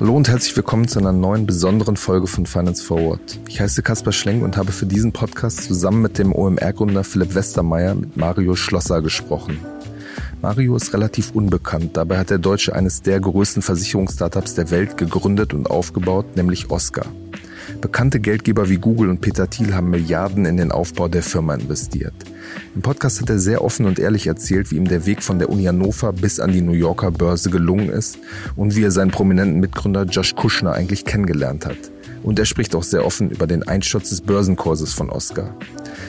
Hallo und herzlich willkommen zu einer neuen besonderen Folge von Finance Forward. Ich heiße Kaspar Schlenk und habe für diesen Podcast zusammen mit dem OMR-Gründer Philipp Westermeier mit Mario Schlosser gesprochen. Mario ist relativ unbekannt, dabei hat der Deutsche eines der größten Versicherungsstartups der Welt gegründet und aufgebaut, nämlich Oscar. Bekannte Geldgeber wie Google und Peter Thiel haben Milliarden in den Aufbau der Firma investiert. Im Podcast hat er sehr offen und ehrlich erzählt, wie ihm der Weg von der Uni Hannover bis an die New Yorker Börse gelungen ist und wie er seinen prominenten Mitgründer Josh Kushner eigentlich kennengelernt hat. Und er spricht auch sehr offen über den Einsturz des Börsenkurses von Oscar.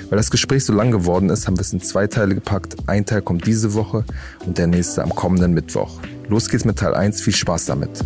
Weil das Gespräch so lang geworden ist, haben wir es in zwei Teile gepackt. Ein Teil kommt diese Woche und der nächste am kommenden Mittwoch. Los geht's mit Teil 1. Viel Spaß damit.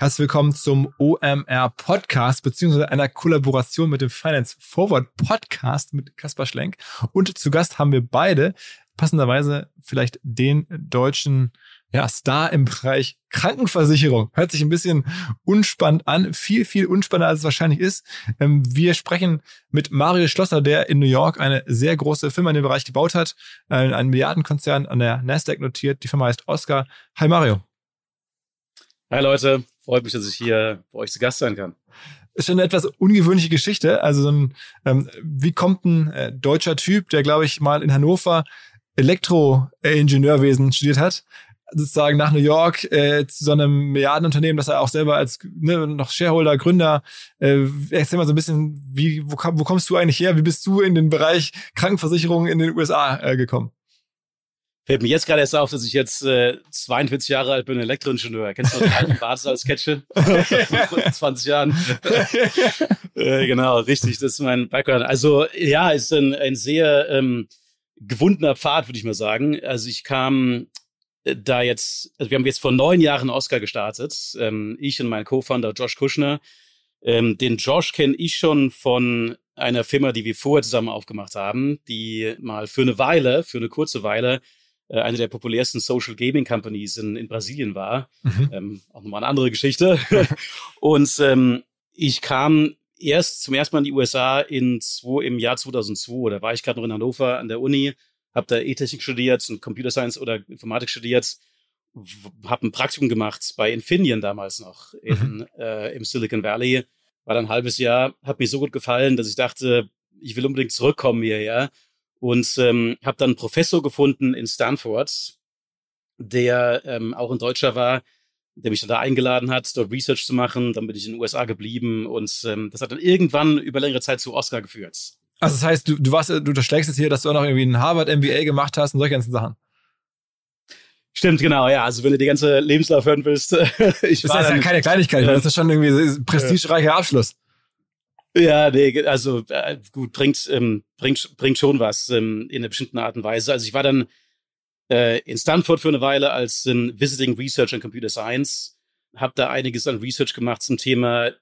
Herzlich willkommen zum OMR Podcast, beziehungsweise einer Kollaboration mit dem Finance Forward Podcast mit Kaspar Schlenk. Und zu Gast haben wir beide passenderweise vielleicht den deutschen ja, Star im Bereich Krankenversicherung. Hört sich ein bisschen unspannend an, viel, viel unspannender als es wahrscheinlich ist. Ähm, wir sprechen mit Mario Schlosser, der in New York eine sehr große Firma in dem Bereich gebaut hat, äh, einen Milliardenkonzern an der Nasdaq notiert. Die Firma heißt Oscar. Hi Mario. Hi Leute, freut mich, dass ich hier bei euch zu Gast sein kann. Ist schon eine etwas ungewöhnliche Geschichte. Also so ein, ähm, wie kommt ein äh, deutscher Typ, der glaube ich mal in Hannover Elektroingenieurwesen studiert hat, sozusagen nach New York äh, zu so einem Milliardenunternehmen, das er auch selber als ne, noch Shareholder, Gründer, äh, erzähl mal so ein bisschen, wie, wo, wo kommst du eigentlich her? Wie bist du in den Bereich Krankenversicherung in den USA äh, gekommen? Fällt mir jetzt gerade erst auf, dass ich jetzt äh, 42 Jahre alt bin, Elektroingenieur. Kennst du noch den alten Bartes als Sketche? 20 Jahren. äh, genau, richtig, das ist mein Background. Also ja, ist ein, ein sehr ähm, gewundener Pfad, würde ich mal sagen. Also ich kam äh, da jetzt, also wir haben jetzt vor neun Jahren Oscar gestartet. Ähm, ich und mein Co-Founder Josh Kushner. Ähm, den Josh kenne ich schon von einer Firma, die wir vorher zusammen aufgemacht haben, die mal für eine Weile, für eine kurze Weile äh, eine der populärsten Social Gaming Companies in, in Brasilien war. Mhm. Ähm, auch nochmal eine andere Geschichte. und ähm, ich kam erst zum ersten Mal in die USA in zwei, im Jahr 2002. Da war ich gerade noch in Hannover an der Uni, habe da E-Technik studiert und Computer Science oder Informatik studiert, habe ein Praktikum gemacht bei Infineon damals noch in, mhm. äh, im Silicon Valley. War dann ein halbes Jahr, hat mir so gut gefallen, dass ich dachte, ich will unbedingt zurückkommen hierher und ähm, habe dann einen Professor gefunden in Stanford, der ähm, auch ein Deutscher war, der mich dann da eingeladen hat, dort Research zu machen. Dann bin ich in den USA geblieben und ähm, das hat dann irgendwann über längere Zeit zu Oscar geführt. Also das heißt, du, du warst, du unterschlägst jetzt hier, dass du auch noch irgendwie ein Harvard MBA gemacht hast und solche ganzen Sachen. Stimmt, genau, ja. Also wenn du die ganze Lebenslauf hören willst, ich das war ist ja keine Kleinigkeit, äh, das ist schon irgendwie prestigereicher Abschluss. Ja, nee, also äh, gut, bringt, ähm, bringt, bringt schon was ähm, in einer bestimmten Art und Weise. Also ich war dann äh, in Stanford für eine Weile als ähm, Visiting Research in Computer Science, habe da einiges an Research gemacht zum Thema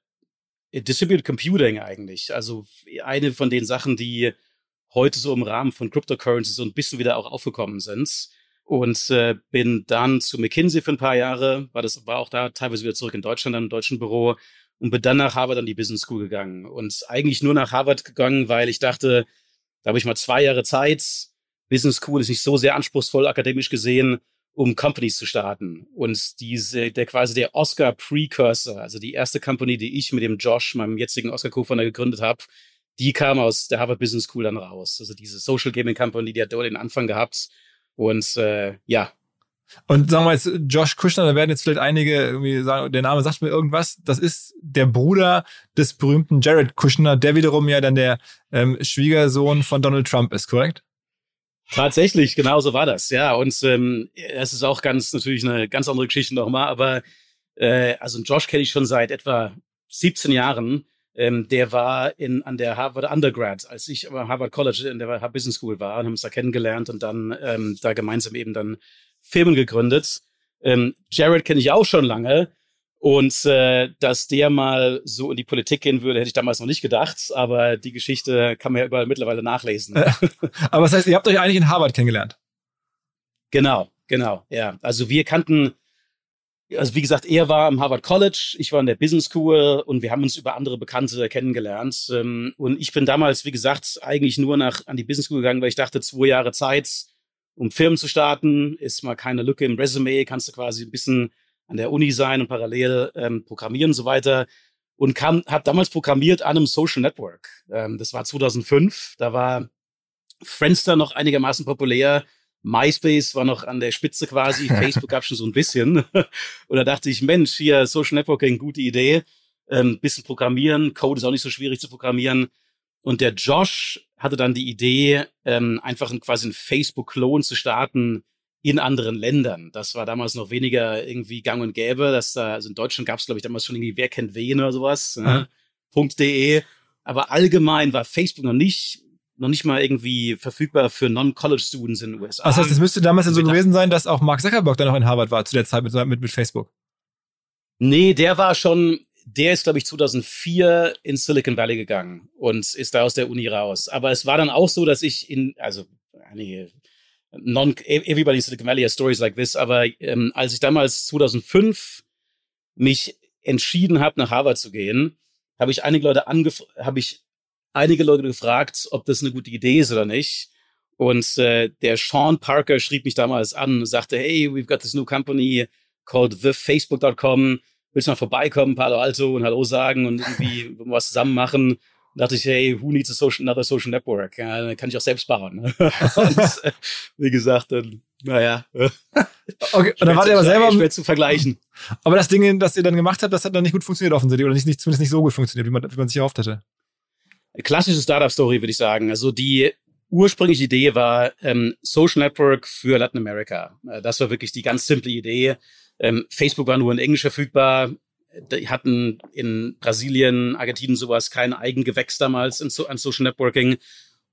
äh, Distributed Computing eigentlich. Also eine von den Sachen, die heute so im Rahmen von Cryptocurrency so ein bisschen wieder auch aufgekommen sind. Und äh, bin dann zu McKinsey für ein paar Jahre, war das war auch da teilweise wieder zurück in Deutschland, dann im deutschen Büro und bin dann nach Harvard an die Business School gegangen. Und eigentlich nur nach Harvard gegangen, weil ich dachte, da habe ich mal zwei Jahre Zeit. Business School ist nicht so sehr anspruchsvoll akademisch gesehen, um Companies zu starten. Und diese, der quasi der Oscar Precursor, also die erste Company, die ich mit dem Josh, meinem jetzigen Oscar Co-Founder gegründet habe, die kam aus der Harvard Business School dann raus. Also diese Social Gaming Company, die hat dort den Anfang gehabt. Und äh, ja, und sagen wir jetzt, Josh Kushner, da werden jetzt vielleicht einige irgendwie sagen, der Name sagt mir irgendwas. Das ist der Bruder des berühmten Jared Kushner, der wiederum ja dann der ähm, Schwiegersohn von Donald Trump ist, korrekt? Tatsächlich, genau so war das, ja. Und ähm, es ist auch ganz natürlich eine ganz andere Geschichte nochmal, aber äh, also Josh kenne ich schon seit etwa 17 Jahren. Ähm, der war in, an der Harvard Undergrad, als ich am Harvard College in der Business School war, und haben uns da kennengelernt und dann ähm, da gemeinsam eben dann Firmen gegründet. Ähm, Jared kenne ich auch schon lange. Und äh, dass der mal so in die Politik gehen würde, hätte ich damals noch nicht gedacht. Aber die Geschichte kann man ja überall mittlerweile nachlesen. aber das heißt, ihr habt euch eigentlich in Harvard kennengelernt? Genau, genau, ja. Also wir kannten also wie gesagt, er war am Harvard College, ich war in der Business School und wir haben uns über andere Bekannte kennengelernt. Ähm, und ich bin damals, wie gesagt, eigentlich nur nach an die Business School gegangen, weil ich dachte, zwei Jahre Zeit, um Firmen zu starten, ist mal keine Lücke im Resume, kannst du quasi ein bisschen an der Uni sein und parallel ähm, programmieren und so weiter. Und kam, habe damals programmiert an einem Social Network. Ähm, das war 2005. Da war Friendster noch einigermaßen populär. MySpace war noch an der Spitze quasi, Facebook gab schon so ein bisschen. und da dachte ich, Mensch, hier Social Networking, gute Idee. Ähm, bisschen programmieren, Code ist auch nicht so schwierig zu programmieren. Und der Josh hatte dann die Idee, ähm, einfach ein, quasi ein Facebook-Klon zu starten in anderen Ländern. Das war damals noch weniger irgendwie gang und gäbe. Dass da, also in Deutschland gab es, glaube ich, damals schon irgendwie Wer kennt wen oder sowas. Ne? .de. Aber allgemein war Facebook noch nicht noch nicht mal irgendwie verfügbar für Non-College-Students in den USA. Das heißt, es müsste damals ja so gewesen sein, dass auch Mark Zuckerberg dann noch in Harvard war zu der Zeit mit, mit, mit Facebook. Nee, der war schon, der ist, glaube ich, 2004 in Silicon Valley gegangen und ist da aus der Uni raus. Aber es war dann auch so, dass ich in, also einige non, everybody in Silicon Valley has stories like this, aber ähm, als ich damals 2005 mich entschieden habe, nach Harvard zu gehen, habe ich einige Leute angef habe ich einige Leute gefragt, ob das eine gute Idee ist oder nicht. Und äh, der Sean Parker schrieb mich damals an und sagte, hey, we've got this new company called thefacebook.com. Willst du mal vorbeikommen, Palo Alto und Hallo sagen und irgendwie was zusammen machen? Und dachte ich, hey, who needs a social, another social network? Ja, kann ich auch selbst bauen. und, äh, wie gesagt, dann, naja. Okay, und dann war der aber selber schwer zu vergleichen. Aber das Ding, das ihr dann gemacht habt, das hat dann nicht gut funktioniert offensichtlich oder nicht, nicht zumindest nicht so gut funktioniert, wie man, wie man sich erhofft hätte klassische Startup-Story, würde ich sagen. Also die ursprüngliche Idee war ähm, Social Network für Latin America. Äh, das war wirklich die ganz simple Idee. Ähm, Facebook war nur in Englisch verfügbar. Die hatten in Brasilien, Argentinien sowas kein Eigengewächs damals in, an Social Networking.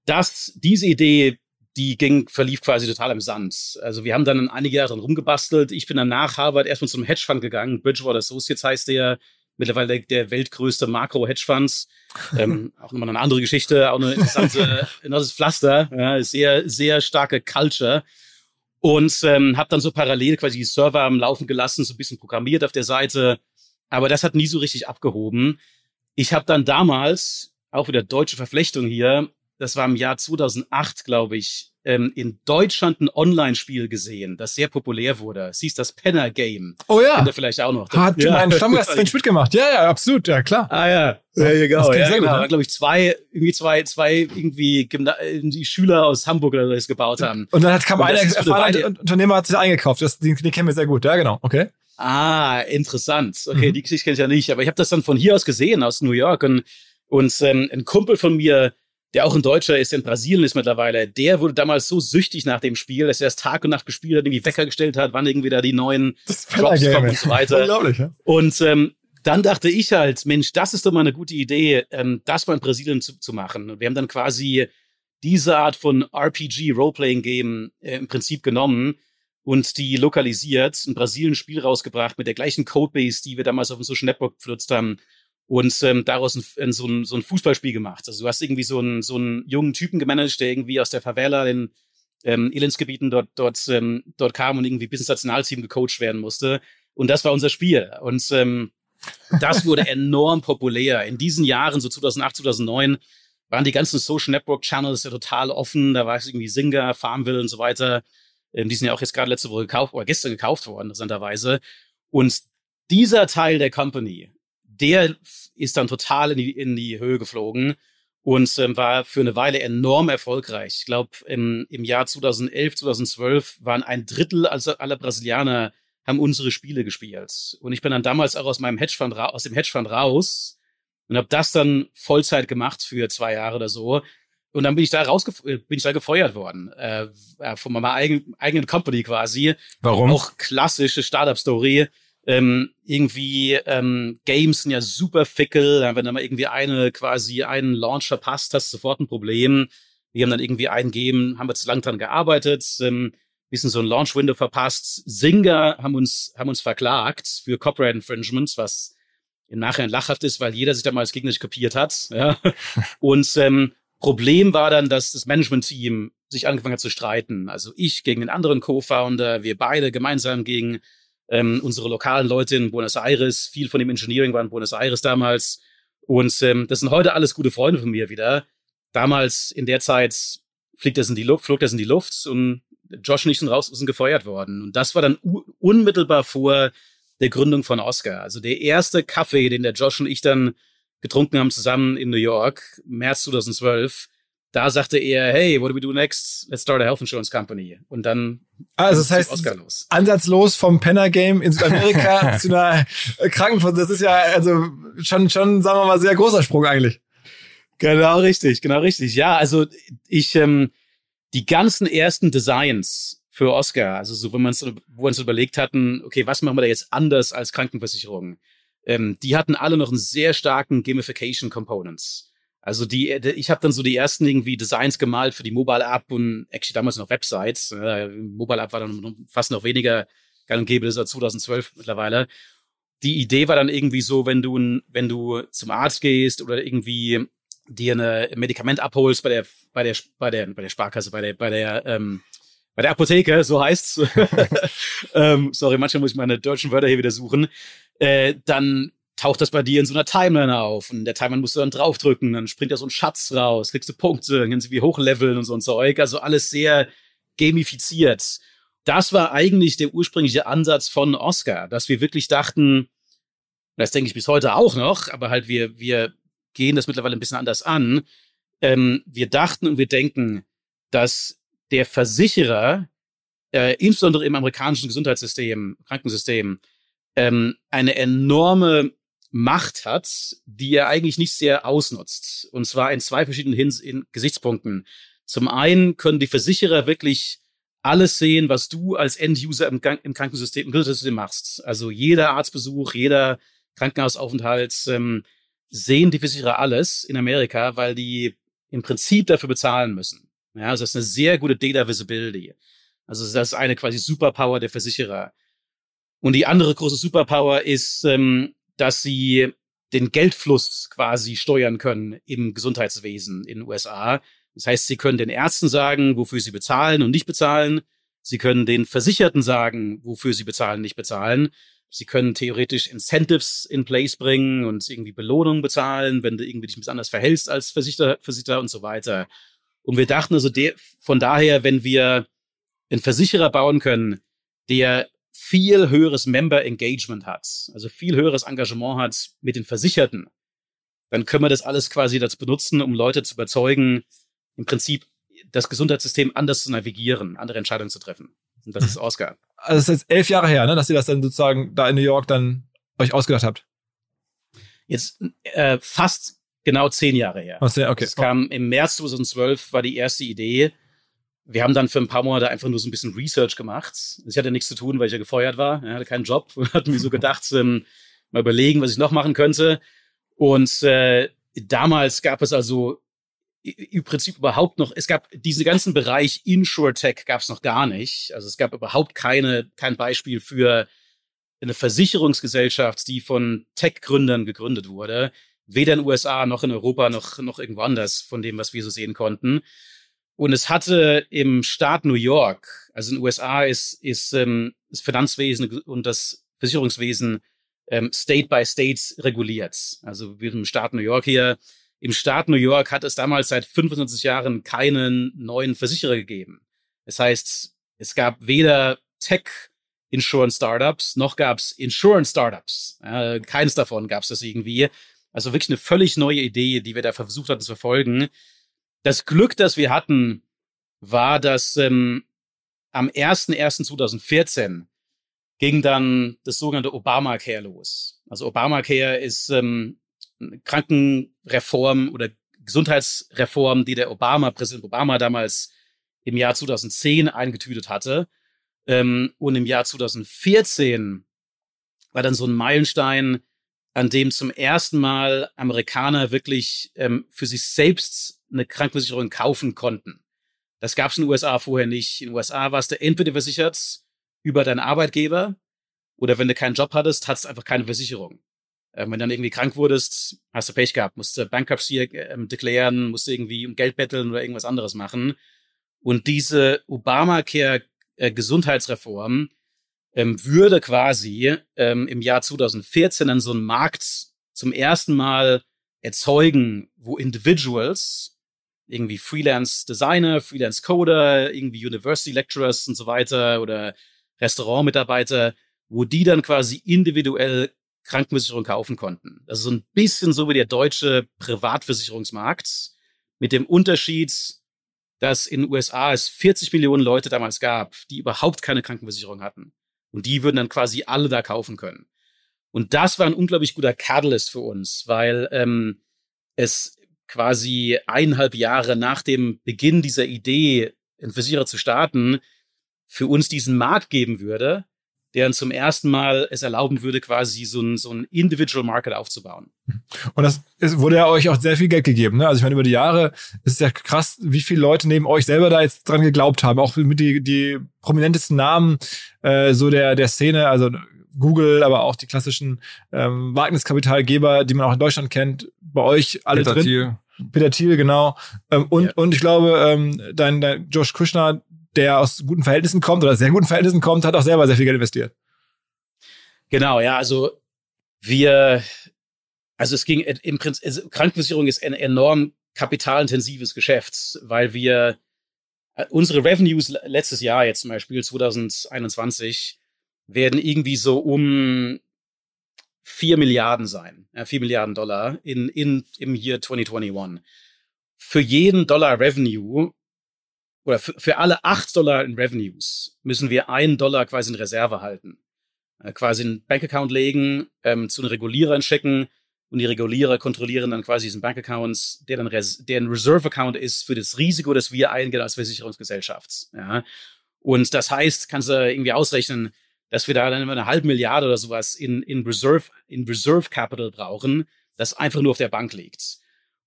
Das, diese Idee, die ging, verlief quasi total im Sand. Also wir haben dann einige Jahre dran rumgebastelt. Ich bin dann nach Harvard erstmal zum Hedgefonds gegangen. Bridgewater Associates heißt der mittlerweile der, der weltgrößte Makro-Hedgefonds. ähm, auch nochmal eine andere Geschichte, auch eine interessante, interessantes Pflaster, ja, sehr, sehr starke Culture. Und ähm, habe dann so parallel quasi die Server am Laufen gelassen, so ein bisschen programmiert auf der Seite. Aber das hat nie so richtig abgehoben. Ich habe dann damals, auch wieder deutsche Verflechtung hier, das war im Jahr 2008, glaube ich, ähm, in Deutschland ein Online-Spiel gesehen, das sehr populär wurde. Es hieß das Penner Game. Oh ja. Kennt ihr vielleicht auch noch. Hat ja. mein Stammgast Sven Schmidt gemacht. Ja, ja, absolut, ja, klar. Ah ja. Ja, ja, genau. Das ja, sehr genau. Gut, ne? glaube ich, zwei, irgendwie zwei, zwei irgendwie Gymna die Schüler aus Hamburg oder so das gebaut haben. Und dann hat, kam einer erfahrener Unternehmer hat sich eingekauft. Das, den, den kennen wir sehr gut. Ja, genau. Okay. Ah, interessant. Okay, mhm. die Geschichte kenne ich ja nicht. Aber ich habe das dann von hier aus gesehen, aus New York. Und, und ähm, ein Kumpel von mir, der auch ein Deutscher ist, in Brasilien ist mittlerweile, der wurde damals so süchtig nach dem Spiel, dass er es Tag und Nacht gespielt hat, irgendwie Wecker gestellt hat, wann irgendwie da die neuen Drops kommen und so weiter. Unglaublich, ja? Und ähm, dann dachte ich halt, Mensch, das ist doch mal eine gute Idee, ähm, das mal in Brasilien zu, zu machen. Und wir haben dann quasi diese Art von RPG Roleplaying Game äh, im Prinzip genommen und die lokalisiert, ein Brasilien Spiel rausgebracht mit der gleichen Codebase, die wir damals auf dem Social Network benutzt haben und ähm, daraus ein, so, ein, so ein Fußballspiel gemacht. Also du hast irgendwie so einen, so einen jungen Typen gemanagt, der irgendwie aus der Favela, den ähm, Elendsgebieten dort, dort, ähm, dort kam und irgendwie bis ins Nationalteam gecoacht werden musste. Und das war unser Spiel. Und ähm, das wurde enorm populär. In diesen Jahren, so 2008, 2009, waren die ganzen Social Network Channels ja total offen. Da war es irgendwie Singer, Farmville und so weiter. Ähm, die sind ja auch jetzt gerade letzte Woche gekauft oder gestern gekauft worden, interessanterweise. Und dieser Teil der Company, der ist dann total in die, in die Höhe geflogen und ähm, war für eine Weile enorm erfolgreich. Ich glaube, im, im Jahr 2011, 2012 waren ein Drittel aller Brasilianer haben unsere Spiele gespielt. Und ich bin dann damals auch aus meinem Hedgefonds aus dem Hedgefonds raus und habe das dann Vollzeit gemacht für zwei Jahre oder so. Und dann bin ich da raus, bin ich da gefeuert worden äh, von meiner eigenen, eigenen Company quasi. Warum? Auch klassische Startup-Story ähm, irgendwie ähm, Games sind ja super fickel. Wenn du mal irgendwie eine quasi einen Launch verpasst, hast du sofort ein Problem. Wir haben dann irgendwie ein Game, haben wir zu lang dran gearbeitet, ähm, bisschen so ein Launch-Window verpasst. Singer haben uns, haben uns verklagt für Copyright Infringements, was im Nachhinein lachhaft ist, weil jeder sich damals gegen sich kopiert hat. Ja. Und ähm, Problem war dann, dass das Management-Team sich angefangen hat zu streiten. Also ich gegen den anderen Co-Founder, wir beide gemeinsam gegen Ähm, unsere lokalen Leute in Buenos Aires, viel von dem Engineering war in Buenos Aires damals. Und ähm, das sind heute alles gute Freunde von mir wieder. Damals in der Zeit fliegt das in die Luft, flog das in die Luft und Josh und ich sind raus, sind gefeuert worden. Und das war dann unmittelbar vor der Gründung von Oscar. Also der erste Kaffee, den der Josh und ich dann getrunken haben zusammen in New York, März 2012, da sagte er, hey, what do we do next? Let's start a health insurance company. Und dann also das heißt, Oscar los. ansatzlos vom Penner Game in Südamerika zu einer Krankenversicherung. Das ist ja also schon, schon, sagen wir mal, sehr großer Sprung eigentlich. Genau richtig, genau richtig. Ja, also ich, ähm, die ganzen ersten Designs für Oscar, also so, wenn man wo wir uns überlegt hatten, okay, was machen wir da jetzt anders als Krankenversicherung? Ähm, die hatten alle noch einen sehr starken Gamification Components. Also die, ich habe dann so die ersten irgendwie Designs gemalt für die Mobile App und actually damals noch Websites. Äh, Mobile App war dann fast noch weniger gang und gäbe, das war 2012 mittlerweile. Die Idee war dann irgendwie so, wenn du, wenn du zum Arzt gehst oder irgendwie dir eine Medikament abholst bei der, bei der, bei der, bei der Sparkasse, bei der, bei der, ähm, bei der Apotheke, so heißt's. ähm, sorry, manchmal muss ich meine deutschen Wörter hier wieder suchen. Äh, dann taucht das bei dir in so einer Timeline auf und der Timeline musst du dann draufdrücken, dann springt da so ein Schatz raus, kriegst du Punkte, dann kannst du wie hochleveln und so ein Zeug, also alles sehr gamifiziert. Das war eigentlich der ursprüngliche Ansatz von Oscar, dass wir wirklich dachten, das denke ich bis heute auch noch, aber halt wir, wir gehen das mittlerweile ein bisschen anders an. Ähm, wir dachten und wir denken, dass der Versicherer, äh, insbesondere im amerikanischen Gesundheitssystem, Krankensystem, ähm, eine enorme Macht hat, die er eigentlich nicht sehr ausnutzt. Und zwar in zwei verschiedenen Hins in Gesichtspunkten. Zum einen können die Versicherer wirklich alles sehen, was du als End-User im, im, Krankensystem, im Gesundheitssystem machst. Also jeder Arztbesuch, jeder Krankenhausaufenthalt, ähm, sehen die Versicherer alles in Amerika, weil die im Prinzip dafür bezahlen müssen. Ja, also das ist eine sehr gute Data Visibility. Also das ist eine quasi Superpower der Versicherer. Und die andere große Superpower ist, ähm, dass sie den Geldfluss quasi steuern können im Gesundheitswesen in den USA. Das heißt, sie können den Ärzten sagen, wofür sie bezahlen und nicht bezahlen. Sie können den Versicherten sagen, wofür sie bezahlen und nicht bezahlen. Sie können theoretisch Incentives in place bringen und irgendwie Belohnungen bezahlen, wenn du irgendwie dich ein bisschen anders verhältst als Versicherer, Versicherer und so weiter. Und wir dachten also de von daher, wenn wir einen Versicherer bauen können, der viel höheres Member Engagement hat, also viel höheres Engagement hat mit den Versicherten, dann können wir das alles quasi dazu benutzen, um Leute zu überzeugen, im Prinzip das Gesundheitssystem anders zu navigieren, andere Entscheidungen zu treffen. Und das ist Oscar. Also es ist jetzt elf Jahre her, ne, dass ihr das dann sozusagen da in New York dann euch ausgedacht habt. Jetzt äh, fast genau zehn Jahre her. Oh, sehr, okay. Es kam im März 2012 war die erste Idee wir haben dann für ein paar Monate einfach nur so ein bisschen Research gemacht. Ich hatte nichts zu tun, weil ich ja gefeuert war. Ich hatte keinen Job. Hatte mir so gedacht, ähm, mal überlegen, was ich noch machen könnte. Und äh, damals gab es also im Prinzip überhaupt noch, es gab diesen ganzen Bereich InsurTech gab es noch gar nicht. Also es gab überhaupt keine, kein Beispiel für eine Versicherungsgesellschaft, die von Tech-Gründern gegründet wurde. Weder in den USA noch in Europa noch, noch irgendwo anders von dem, was wir so sehen konnten. Und es hatte im Staat New York, also in den USA ist, ist ähm, das Finanzwesen und das Versicherungswesen ähm, State by State reguliert. Also wie im Staat New York hier. Im Staat New York hat es damals seit 25 Jahren keinen neuen Versicherer gegeben. Das heißt, es gab weder Tech Insurance Startups noch gab es Insurance Startups. Äh, keines davon gab es das irgendwie. Also wirklich eine völlig neue Idee, die wir da versucht hatten zu verfolgen. Das Glück, das wir hatten, war, dass ähm, am 01.01.2014 ging dann das sogenannte Obamacare los. Also Obamacare ist ähm, Krankenreform oder Gesundheitsreform, die der Obama, Präsident Obama damals im Jahr 2010 eingetütet hatte. Ähm, und im Jahr 2014 war dann so ein Meilenstein, an dem zum ersten Mal Amerikaner wirklich ähm, für sich selbst eine Krankenversicherung kaufen konnten. Das gab es in den USA vorher nicht. In den USA warst du entweder versichert über deinen Arbeitgeber oder wenn du keinen Job hattest, hattest du einfach keine Versicherung. Ähm, wenn du dann irgendwie krank wurdest, hast du Pech gehabt, musst du Bankruptcy ähm, deklarieren, musst du irgendwie um Geld betteln oder irgendwas anderes machen. Und diese Obamacare äh, ähm, würde quasi ähm, im Jahr 2014 dann so einen Markt zum ersten Mal erzeugen, wo Individuals, irgendwie Freelance Designer, Freelance Coder, irgendwie University Lecturers und so weiter oder Restaurantmitarbeiter, wo die dann quasi individuell Krankenversicherung kaufen konnten. Das ist so ein bisschen so wie der deutsche Privatversicherungsmarkt mit dem Unterschied, dass in den USA es 40 Millionen Leute damals gab, die überhaupt keine Krankenversicherung hatten. Und die würden dann quasi alle da kaufen können. Und das war ein unglaublich guter Catalyst für uns, weil ähm, es quasi eineinhalb Jahre nach dem Beginn dieser Idee, einen Versicherer zu starten, für uns diesen Markt geben würde, der uns zum ersten Mal es erlauben würde, quasi so ein, so ein Individual Market aufzubauen. Und das ist, wurde ja euch auch sehr viel Geld gegeben. Ne? Also ich meine, über die Jahre ist es ja krass, wie viele Leute neben euch selber da jetzt dran geglaubt haben. Auch mit die, die prominentesten Namen äh, so der, der Szene, also Google, aber auch die klassischen ähm, Wagniskapitalgeber, die man auch in Deutschland kennt, bei euch alle Peter drin. Thiel. Peter Thiel, genau. Ähm, und, ja. und ich glaube, ähm, dein, dein Josh Kushner, der aus guten Verhältnissen kommt oder sehr guten Verhältnissen kommt, hat auch selber sehr viel Geld investiert. Genau, ja, also wir, also es ging im Prinzip, also Krankenversicherung ist ein enorm kapitalintensives Geschäft, weil wir äh, unsere Revenues letztes Jahr jetzt zum Beispiel 2021 werden irgendwie so um 4 Milliarden sein, 4 Milliarden Dollar in, in, im Jahr 2021. Für jeden Dollar Revenue oder für, für alle 8 Dollar in Revenues müssen wir einen Dollar quasi in Reserve halten. Äh, quasi einen Bankaccount legen, ähm, zu den Regulierern schicken und die Regulierer kontrollieren dann quasi diesen Bankaccounts, der dann Res der ein Reserve Account ist für das Risiko, das wir eingehen als Versicherungsgesellschaft. Ja. Und das heißt, kannst du irgendwie ausrechnen, dass wir da dann immer eine halbe Milliarde oder sowas in, in Reserve, in Reserve Capital brauchen, das einfach nur auf der Bank liegt.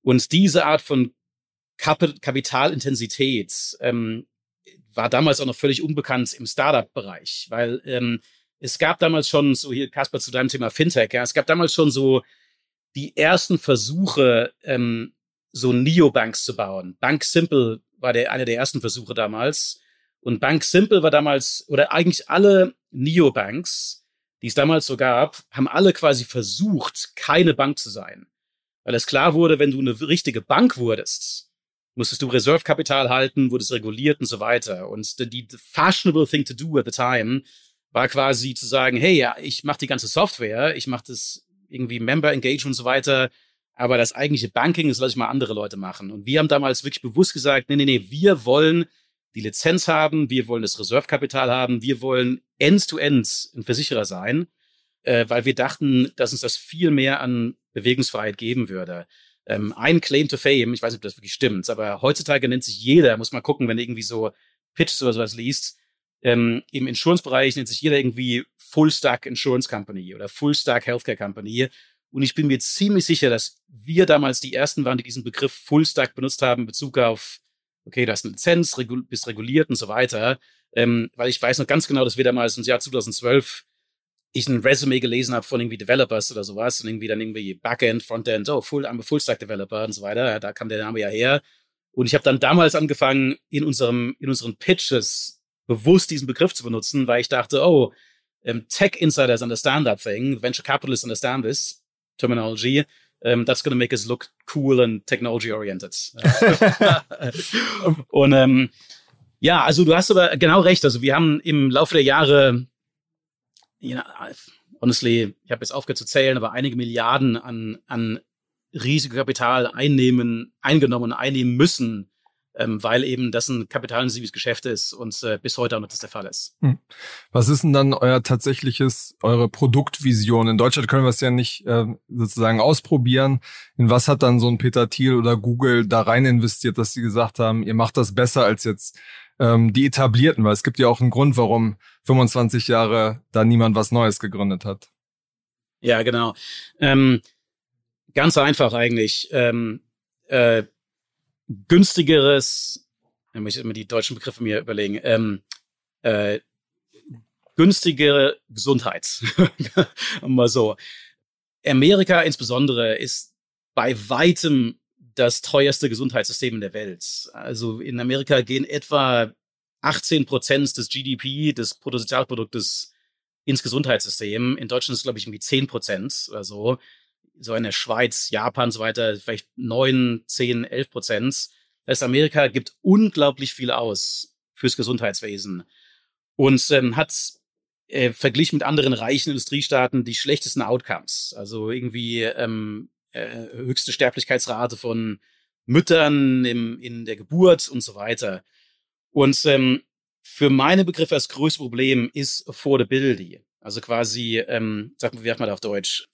Und diese Art von Kap Kapitalintensität ähm, war damals auch noch völlig unbekannt im Startup-Bereich, weil ähm, es gab damals schon, so hier Kasper zu deinem Thema Fintech, ja, es gab damals schon so die ersten Versuche, ähm, so Neobanks zu bauen. Bank Simple war der, einer der ersten Versuche damals. Und Bank Simple war damals, oder eigentlich alle Neobanks, die es damals so gab, haben alle quasi versucht, keine Bank zu sein. Weil es klar wurde, wenn du eine richtige Bank wurdest, musstest du Reservekapital halten, wurdest reguliert und so weiter. Und die, the fashionable thing to do at the time war quasi zu sagen, hey, ja, ich mache die ganze Software, ich mache das irgendwie Member Engagement und so weiter, aber das eigentliche Banking, das lasse ich mal andere Leute machen. Und wir haben damals wirklich bewusst gesagt, nee, nee, nee, wir wollen die Lizenz haben, wir wollen das Reservekapital haben, wir wollen end-to-end -End ein Versicherer sein, äh, weil wir dachten, dass uns das viel mehr an Bewegungsfreiheit geben würde. Ähm, ein Claim to Fame, ich weiß nicht, ob das wirklich stimmt, aber heutzutage nennt sich jeder, muss mal gucken, wenn irgendwie so Pitches oder sowas liest, ähm, im Insurance-Bereich nennt sich jeder irgendwie Full Stack Insurance Company oder Full Stack Healthcare Company. Und ich bin mir ziemlich sicher, dass wir damals die ersten waren, die diesen Begriff Full Stack benutzt haben in Bezug auf okay, da ist eine Lizenz, regul bist reguliert und so weiter. Ähm, weil ich weiß noch ganz genau, dass wir damals im Jahr 2012 ich ein Resume gelesen habe von irgendwie Developers oder sowas und irgendwie dann irgendwie Backend, Frontend, oh, full, I'm a Full Stack Developer und so weiter. Da kam der Name ja her. Und ich habe dann damals angefangen, in unserem, in unseren Pitches bewusst diesen Begriff zu benutzen, weil ich dachte, oh, um, Tech Insiders understand that thing, Venture Capitalists understand this terminology um, that's gonna make us look cool and technology oriented. und ähm, ja, also du hast aber genau recht. Also wir haben im Laufe der Jahre, you know, honestly, ich habe jetzt aufgehört zu zählen, aber einige Milliarden an, an Risikokapital einnehmen, eingenommen, einnehmen müssen, ähm, weil eben das ein kapitalintensives Geschäft ist und äh, bis heute auch noch das der Fall ist. Hm. Was ist denn dann euer tatsächliches, eure Produktvision? In Deutschland können wir es ja nicht äh, sozusagen ausprobieren. In was hat dann so ein Peter Thiel oder Google da rein investiert, dass sie gesagt haben, ihr macht das besser als jetzt ähm, die etablierten? Weil es gibt ja auch einen Grund, warum 25 Jahre da niemand was Neues gegründet hat. Ja, genau. Ähm, ganz einfach eigentlich. Ähm, äh, günstigeres, ich muss immer die deutschen Begriffe mir überlegen, ähm, äh, günstigere Gesundheit. mal so. Amerika insbesondere ist bei weitem das teuerste Gesundheitssystem in der Welt. Also in Amerika gehen etwa 18 Prozent des GDP, des Bruttosozialproduktes, ins Gesundheitssystem. In Deutschland ist es, glaube ich, irgendwie 10 Prozent oder so. So in der Schweiz, Japan und so weiter, vielleicht 9, 10, 11 Prozent. Das Amerika gibt unglaublich viel aus fürs Gesundheitswesen und ähm, hat äh, verglichen mit anderen reichen Industriestaaten die schlechtesten Outcomes. Also irgendwie ähm, äh, höchste Sterblichkeitsrate von Müttern im, in der Geburt und so weiter. Und ähm, für meine Begriffe das größte Problem ist Affordability. Also quasi, ähm, sag mal, wie sagt man da auf Deutsch,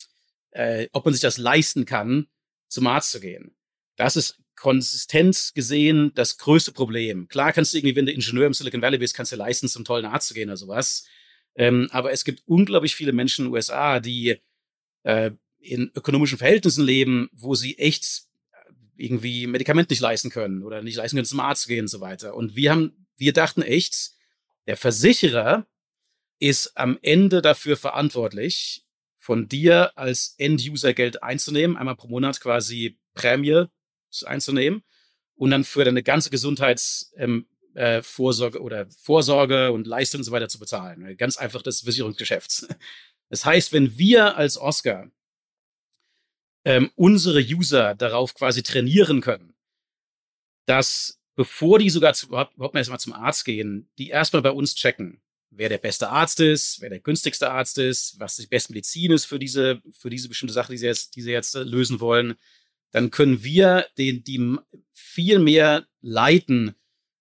äh, ob man sich das leisten kann, zum Arzt zu gehen. Das ist konsistent gesehen das größte Problem. Klar kannst du irgendwie, wenn du Ingenieur im Silicon Valley bist, kannst du leisten, zum tollen Arzt zu gehen oder sowas. Ähm, aber es gibt unglaublich viele Menschen in den USA, die äh, in ökonomischen Verhältnissen leben, wo sie echt irgendwie Medikament nicht leisten können oder nicht leisten können, zum Arzt zu gehen und so weiter. Und wir haben, wir dachten echt, der Versicherer ist am Ende dafür verantwortlich, von dir als End-User Geld einzunehmen, einmal pro Monat quasi Prämie einzunehmen und dann für deine ganze Gesundheitsvorsorge ähm, äh, oder Vorsorge und Leistung und so weiter zu bezahlen. Ganz einfach das Versicherungsgeschäfts. Das heißt, wenn wir als Oscar ähm, unsere User darauf quasi trainieren können, dass bevor die sogar zu, überhaupt erstmal zum Arzt gehen, die erstmal bei uns checken, wer der beste Arzt ist, wer der günstigste Arzt ist, was die beste Medizin ist für diese, für diese bestimmte Sache, die sie jetzt, die sie jetzt äh, lösen wollen, dann können wir den, die viel mehr leiten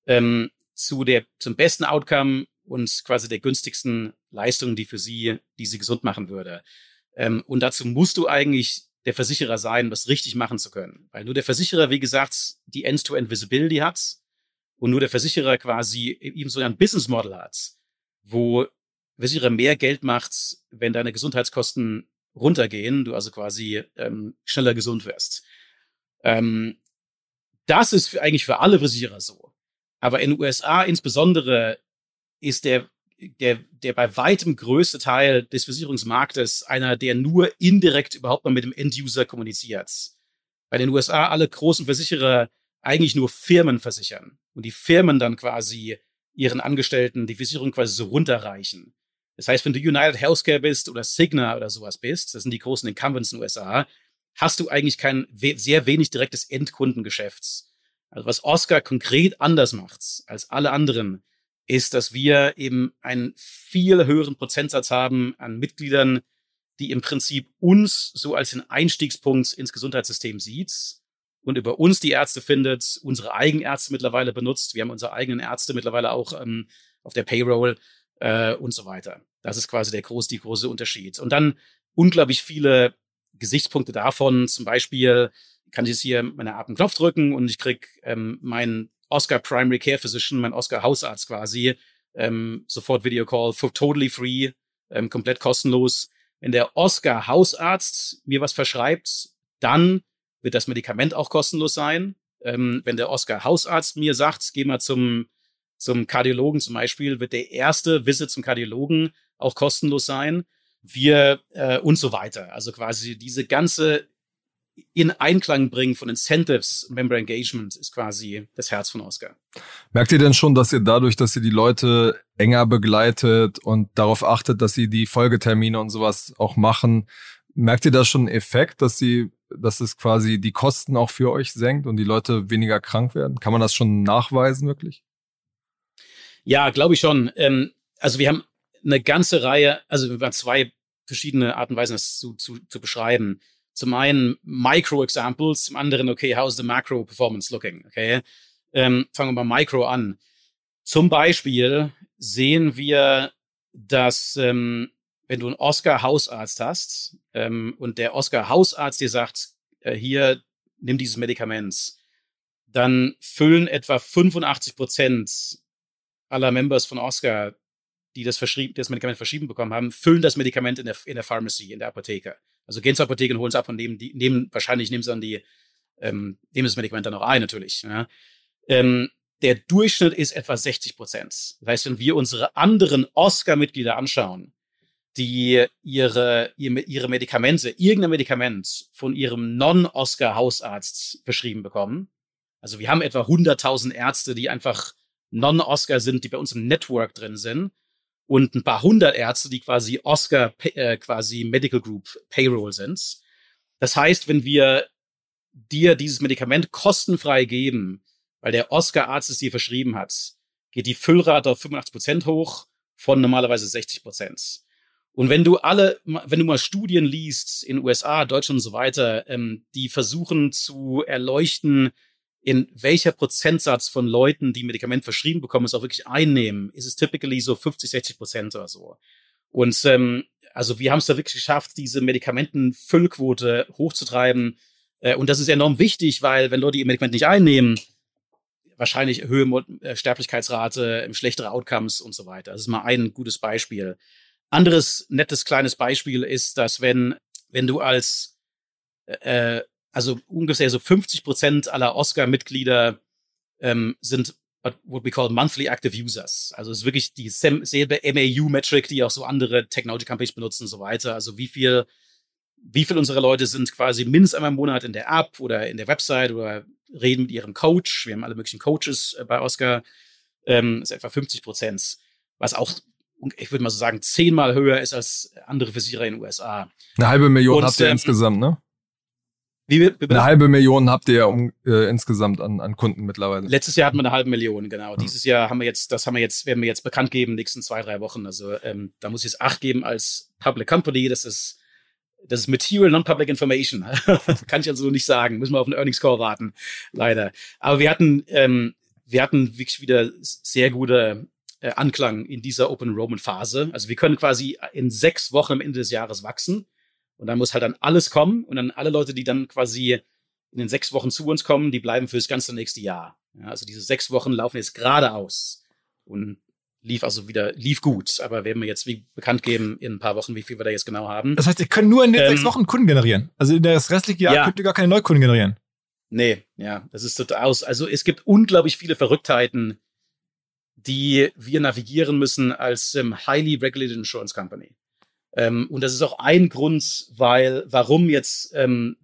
ähm, zu der, zum besten Outcome und quasi der günstigsten Leistung, die für sie, die sie gesund machen würde. Ähm, und dazu musst du eigentlich der Versicherer sein, das richtig machen zu können. Weil nur der Versicherer, wie gesagt, die End-to-End-Visibility hat und nur der Versicherer quasi eben so ein Business Model hat, wo Versicherer mehr Geld macht, wenn deine Gesundheitskosten runtergehen, du also quasi ähm, schneller gesund wirst. Ähm, das ist für, eigentlich für alle Versicherer so. Aber in den USA insbesondere ist der der, der bei weitem größte Teil des Versicherungsmarktes einer, der nur indirekt überhaupt mal mit dem Enduser kommuniziert. Bei den USA alle großen Versicherer eigentlich nur Firmen versichern und die Firmen dann quasi ihren Angestellten die Versicherung quasi so runterreichen. Das heißt, wenn du United Healthcare bist oder Cigna oder sowas bist, das sind die großen Incumbents in den USA, hast du eigentlich kein sehr wenig direktes Endkundengeschäft. Also was Oscar konkret anders macht als alle anderen, ist, dass wir eben einen viel höheren Prozentsatz haben an Mitgliedern, die im Prinzip uns so als den Einstiegspunkt ins Gesundheitssystem sieht und über uns die Ärzte findet, unsere eigenen Ärzte mittlerweile benutzt. Wir haben unsere eigenen Ärzte mittlerweile auch ähm, auf der Payroll äh, und so weiter. Das ist quasi der große, die große Unterschied. Und dann unglaublich viele Gesichtspunkte davon. Zum Beispiel kann ich jetzt hier meine Art einen Knopf drücken und ich krieg ähm, meinen Oscar Primary Care Physician, mein Oscar Hausarzt quasi, ähm, sofort Video Call, totally free, ähm, komplett kostenlos. Wenn der Oscar Hausarzt mir was verschreibt, dann wird das Medikament auch kostenlos sein. Ähm, wenn der Oscar Hausarzt mir sagt, geh mal zum, zum Kardiologen zum Beispiel, wird der erste Visit zum Kardiologen auch kostenlos sein. Wir äh, und so weiter. Also quasi diese ganze in Einklang bringen von Incentives, Member Engagement ist quasi das Herz von Oscar. Merkt ihr denn schon, dass ihr dadurch, dass ihr die Leute enger begleitet und darauf achtet, dass sie die Folgetermine und sowas auch machen, merkt ihr da schon einen Effekt, dass sie, dass es quasi die Kosten auch für euch senkt und die Leute weniger krank werden? Kann man das schon nachweisen wirklich? Ja, glaube ich schon. Ähm, also wir haben eine ganze Reihe, also wir haben zwei verschiedene Arten und Weisen, das zu, zu, zu beschreiben zum einen Micro-Examples, zum anderen, okay, how's the macro performance looking? Okay, ähm, fangen wir mal Micro an. Zum Beispiel sehen wir, dass ähm, wenn du einen Oscar-Hausarzt hast ähm, und der Oscar-Hausarzt dir sagt, äh, hier, nimm dieses Medikament, dann füllen etwa 85 Prozent aller Members von Oscar, die das, verschrieben, das Medikament verschrieben bekommen haben, füllen das Medikament in der, in der Pharmacy, in der Apotheke. Also gehen zur Apotheke und holen es ab und nehmen, die, nehmen wahrscheinlich nehmen sie dann die, ähm, nehmen das Medikament dann auch ein, natürlich. Ja. Ähm, der Durchschnitt ist etwa 60 Prozent. Das heißt, wenn wir unsere anderen Oscar-Mitglieder anschauen, die ihre, ihre Medikamente, irgendein Medikament von ihrem Non-Oscar-Hausarzt verschrieben bekommen. Also wir haben etwa 100.000 Ärzte, die einfach Non-Oscar sind, die bei uns im Network drin sind. und ein paar hundert Ärzte, die quasi Oscar äh, quasi Medical Group Payroll sind. Das heißt, wenn wir dir dieses Medikament kostenfrei geben, weil der Oscar-Arzt es dir verschrieben hat, geht die Füllrate auf 85 Prozent hoch von normalerweise 60 Prozent. Und wenn du alle, wenn du mal Studien liest in USA, Deutschland und so weiter, ähm, die versuchen zu erleuchten, in welcher Prozentsatz von Leuten, die Medikament verschrieben bekommen, es auch wirklich einnehmen, ist es typically so 50, 60 Prozent oder so. Und ähm, also wir haben es da wirklich geschafft, diese Medikamentenfüllquote hochzutreiben. Äh, und das ist enorm wichtig, weil wenn Leute ihr Medikament nicht einnehmen, wahrscheinlich höhere äh, Sterblichkeitsrate, schlechtere Outcomes und so weiter. Das ist mal ein gutes Beispiel. Anderes nettes kleines Beispiel ist, dass wenn, wenn du als äh, also ungefähr so 50 Prozent aller Oscar-Mitglieder ähm, sind what we call monthly active users. Also es ist wirklich dieselbe MAU-Metric, die auch so andere Technology Companies benutzen und so weiter. Also wie viel, wie viel unserer Leute sind quasi mindestens einmal im Monat in der App oder in der Website oder reden mit ihrem Coach. Wir haben alle möglichen Coaches äh, bei Oscar. Ähm, ist etwa 50 Prozent, was auch ich würde mal so sagen, zehnmal höher ist als andere Versicherer in den USA. Eine halbe Million und, habt ihr ähm, insgesamt, ne? Wie, wie, wie, eine halbe Million habt ihr ja um, äh, insgesamt an, an Kunden mittlerweile. Letztes Jahr hatten wir eine halbe Million, genau. Hm. Dieses Jahr haben wir jetzt, das haben wir jetzt, werden wir jetzt bekannt geben, nächsten zwei, drei Wochen. Also ähm, da muss ich jetzt acht geben als Public Company. Das ist, das ist Material Non-Public Information. Kann ich also nicht sagen. Müssen wir auf einen Earnings Call warten, leider. Aber wir hatten, ähm, wir hatten wirklich wieder sehr gute äh, Anklang in dieser Open Enrollment Phase. Also wir können quasi in sechs Wochen am Ende des Jahres wachsen. Und dann muss halt dann alles kommen und dann alle Leute, die dann quasi in den sechs Wochen zu uns kommen, die bleiben fürs ganze nächste Jahr. Ja, also diese sechs Wochen laufen jetzt gerade aus und lief also wieder, lief gut. Aber werden wir jetzt wie bekannt geben in ein paar Wochen, wie viel wir da jetzt genau haben. Das heißt, ihr könnt nur in den ähm, sechs Wochen Kunden generieren. Also in das restliche Jahr ja. könnt ihr gar keine Neukunden generieren. Nee, ja, das ist total aus. Also es gibt unglaublich viele Verrücktheiten, die wir navigieren müssen als ähm, highly regulated insurance company. Ähm, und das ist auch ein Grund, weil, warum jetzt ähm,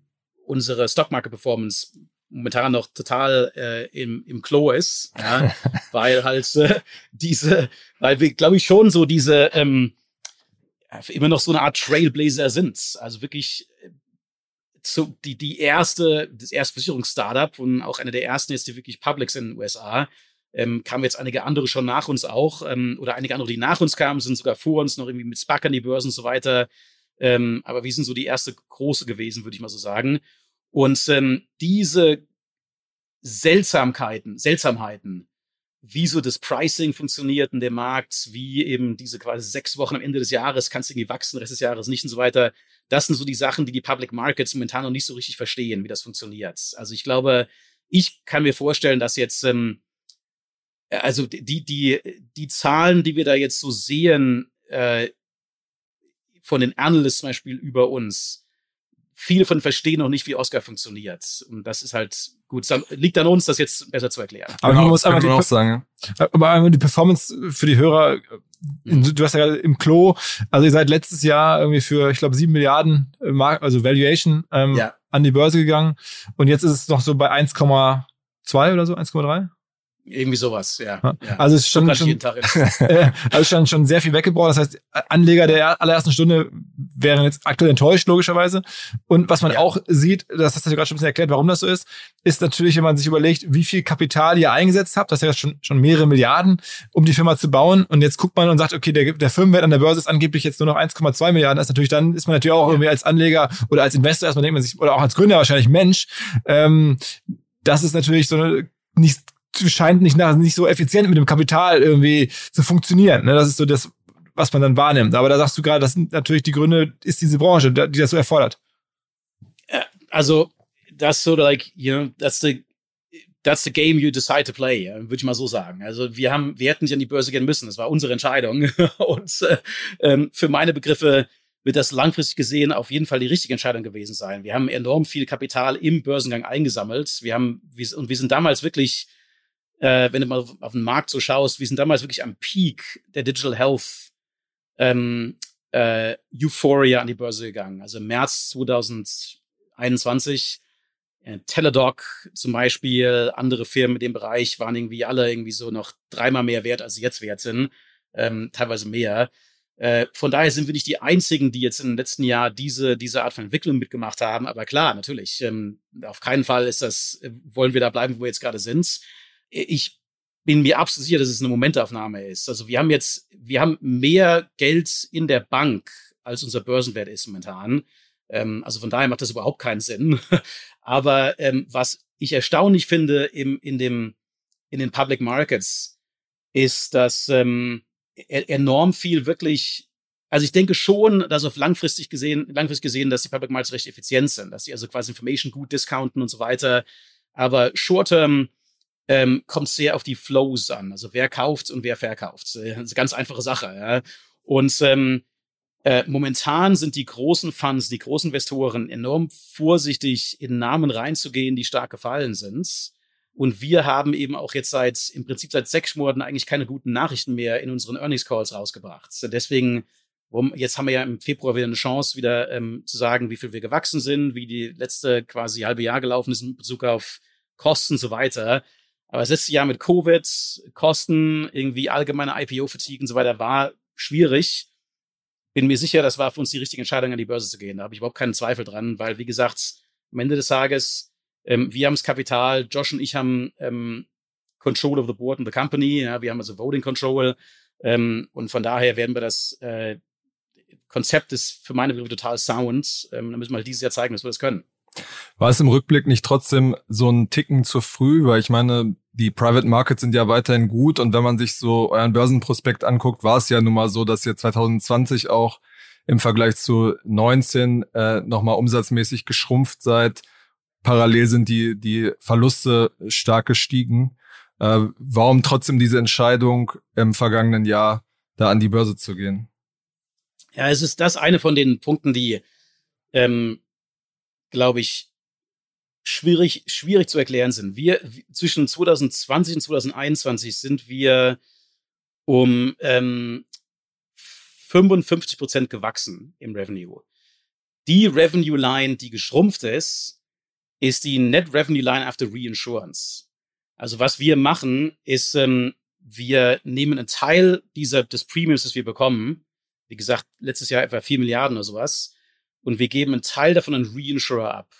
unsere Stockmarket Performance momentan noch total äh, im, im Klo ist, ja, weil halt äh, diese, weil wir, glaube ich, schon so diese ähm, immer noch so eine Art Trailblazer sind. Also wirklich so äh, die, die erste, das erste Versicherungsstartup und auch eine der ersten jetzt, die wirklich Publics in den USA, ähm, kamen jetzt einige andere schon nach uns auch, ähm, oder einige andere, die nach uns kamen, sind sogar vor uns noch irgendwie mit SPAC an die Börsen und so weiter. Ähm, aber wir sind so die erste große gewesen, würde ich mal so sagen. Und ähm, diese Seltsamkeiten, Seltsamheiten, wie so das Pricing funktioniert in dem Markt, wie eben diese quasi sechs Wochen am Ende des Jahres kannst du irgendwie wachsen, Rest des Jahres nicht und so weiter. Das sind so die Sachen, die die Public Markets momentan noch nicht so richtig verstehen, wie das funktioniert. Also ich glaube, ich kann mir vorstellen, dass jetzt ähm, äh, also die, die, die Zahlen, die wir da jetzt so sehen, äh, von den Analysts zum Beispiel über uns, viele von verstehen noch nicht, wie Oscar funktioniert. Und das ist halt gut. Liegt an uns, das jetzt besser zu erklären. Aber genau, man muss einmal die, auch sagen. Aber einmal die Performance für die Hörer. Mhm. Du hast ja gerade im Klo, also ihr seid letztes Jahr irgendwie für, ich glaube, sieben Milliarden äh, also Valuation ähm, ja. an die Börse gegangen. Und jetzt ist es noch so bei 1,2 oder so, 1,3? Irgendwie sowas, ja. ja. Also es ist schon, schon also schon, schon sehr viel weggebraucht. Das heißt, Anleger der allerersten Stunde wären jetzt aktuell enttäuscht, logischerweise. Und was man ja. auch sieht, das hast du gerade schon ein bisschen erklärt, warum das so ist, ist natürlich, wenn man sich überlegt, wie viel Kapital ihr eingesetzt habt, das ist ja schon, schon mehrere Milliarden, um die Firma zu bauen. Und jetzt guckt man und sagt, okay, der, der Firmenwert an der Börse ist angeblich jetzt nur noch 1,2 Milliarden. Das ist natürlich, dann ist man natürlich auch irgendwie als Anleger oder als Investor erstmal denkt man sich, oder auch als Gründer wahrscheinlich Mensch, ähm, das ist natürlich so eine nicht scheint nicht, nach, nicht so effizient mit dem Kapital irgendwie zu funktionieren. Ne? Das ist so das, was man dann wahrnimmt. Aber da sagst du gerade, das sind natürlich die Gründe, ist diese Branche, die das so erfordert. Also, das so like, you know, that's the that's the game you decide to play, würde ich mal so sagen. Also wir haben, wir hätten nicht an die Börse gehen müssen. Das war unsere Entscheidung. Und äh, ähm, für meine Begriffe wird das langfristig gesehen auf jeden Fall die richtige Entscheidung gewesen sein. Wir haben enorm viel Kapital im Börsengang eingesammelt. Wir haben, und wir sind damals wirklich äh, wenn du mal auf, den Markt so schaust, wir sind damals wirklich am Peak der Digital Health ähm, äh, Euphoria an die Börse gegangen. Also im März 2021 äh, Teledoc zum Beispiel, andere Firmen in dem Bereich waren irgendwie alle irgendwie so noch dreimal mehr wert, als sie jetzt wert sind. ähm, teilweise mehr. Äh, von daher sind wir nicht die einzigen, die jetzt im letzten Jahr diese, diese Art von Entwicklung mitgemacht haben. Aber klar, natürlich, ähm, auf keinen Fall ist das, äh, wollen wir da bleiben, wo wir jetzt gerade sind. Ich bin mir absolut sicher, dass es eine Momentaufnahme ist. Also wir haben jetzt, wir haben mehr Geld in der Bank, als unser Börsenwert ist momentan. Ähm, also von daher macht das überhaupt keinen Sinn. Aber ähm, was ich erstaunlich finde im, in, dem, in den Public Markets, ist, dass ähm, e-, enorm viel wirklich, also ich denke schon, dass auf langfristig gesehen, langfristig gesehen, dass die Public Markets recht effizient sind, dass sie also quasi Information gut discounten und so weiter. Aber short-term ähm, kommt sehr auf die Flows an, also wer kauft und wer verkauft. Das ist eine ganz einfache Sache. Ja. Und ähm, äh, momentan sind die großen Funds, die großen Investoren enorm vorsichtig, in Namen reinzugehen, die stark gefallen sind. Und wir haben eben auch jetzt seit, im Prinzip seit sechs Monaten eigentlich keine guten Nachrichten mehr in unseren Earnings Calls rausgebracht. Deswegen, jetzt haben wir ja im Februar wieder eine Chance, wieder ähm, zu sagen, wie viel wir gewachsen sind, wie die letzte quasi halbe Jahr gelaufen ist in Bezug auf Kosten und so weiter. Aber das letzte Jahr mit Covid, Kosten, irgendwie allgemeine IPO-Fatigue und so weiter war schwierig. Bin mir sicher, das war für uns die richtige Entscheidung, an die Börse zu gehen. Da habe ich überhaupt keinen Zweifel dran, weil, wie gesagt, am Ende des Tages ähm, wir haben das Kapital, Josh und ich haben ähm, Control of the Board and the Company. Ja, wir haben also Voting Control. Ähm, und von daher werden wir das äh, Konzept ist für meine Begriffe total sound. Ähm, da müssen wir halt dieses Jahr zeigen, dass wir das können. War es im Rückblick nicht trotzdem so ein Ticken zu früh? Weil ich meine, die Private Markets sind ja weiterhin gut und wenn man sich so euren Börsenprospekt anguckt, war es ja nun mal so, dass ihr 2020 auch im Vergleich zu 19 äh, nochmal umsatzmäßig geschrumpft seid parallel sind die, die Verluste stark gestiegen. Äh, warum trotzdem diese Entscheidung im vergangenen Jahr, da an die Börse zu gehen? Ja, es ist das eine von den Punkten, die, ähm, glaube ich, schwierig, schwierig zu erklären sind. Wir zwischen 2020 und 2021 sind wir um ähm, 55 Prozent gewachsen im Revenue. Die Revenue Line, die geschrumpft ist, ist die Net Revenue Line after Reinsurance. Also was wir machen, ist, ähm, wir nehmen einen Teil dieser, des Premiums, das wir bekommen, wie gesagt, letztes Jahr etwa vier Milliarden oder sowas, und wir geben einen Teil davon an Reinsurer ab.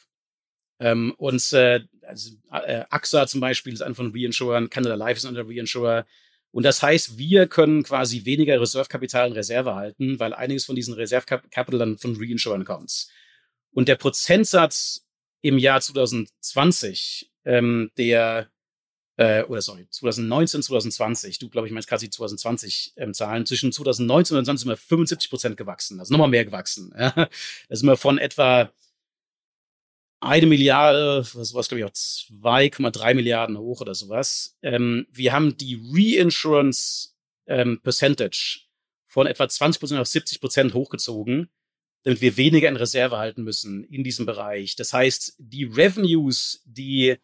Ähm, und äh, also, äh, AXA zum Beispiel ist einer von Reinsurern, Canada Life ist einer Reinsurer. Und das heißt, wir können quasi weniger Reservekapital in Reserve halten, weil einiges von diesen Reservekapital dann von Reinsurern kommt. Und der Prozentsatz im Jahr 2020, ähm, der, äh, oder sorry, 2019, 2020, du glaube ich meinst quasi 2020 ähm, Zahlen, zwischen 2019 und 2020 sind wir 75 Prozent gewachsen, also nochmal mehr gewachsen. Ja? Da sind wir von etwa eine Milliarde, was war glaube ich auch 2,3 Milliarden hoch oder sowas. Ähm, wir haben die Reinsurance ähm, Percentage von etwa 20 Prozent auf 70 Prozent hochgezogen damit wir weniger in Reserve halten müssen in diesem Bereich. Das heißt, die Revenues, die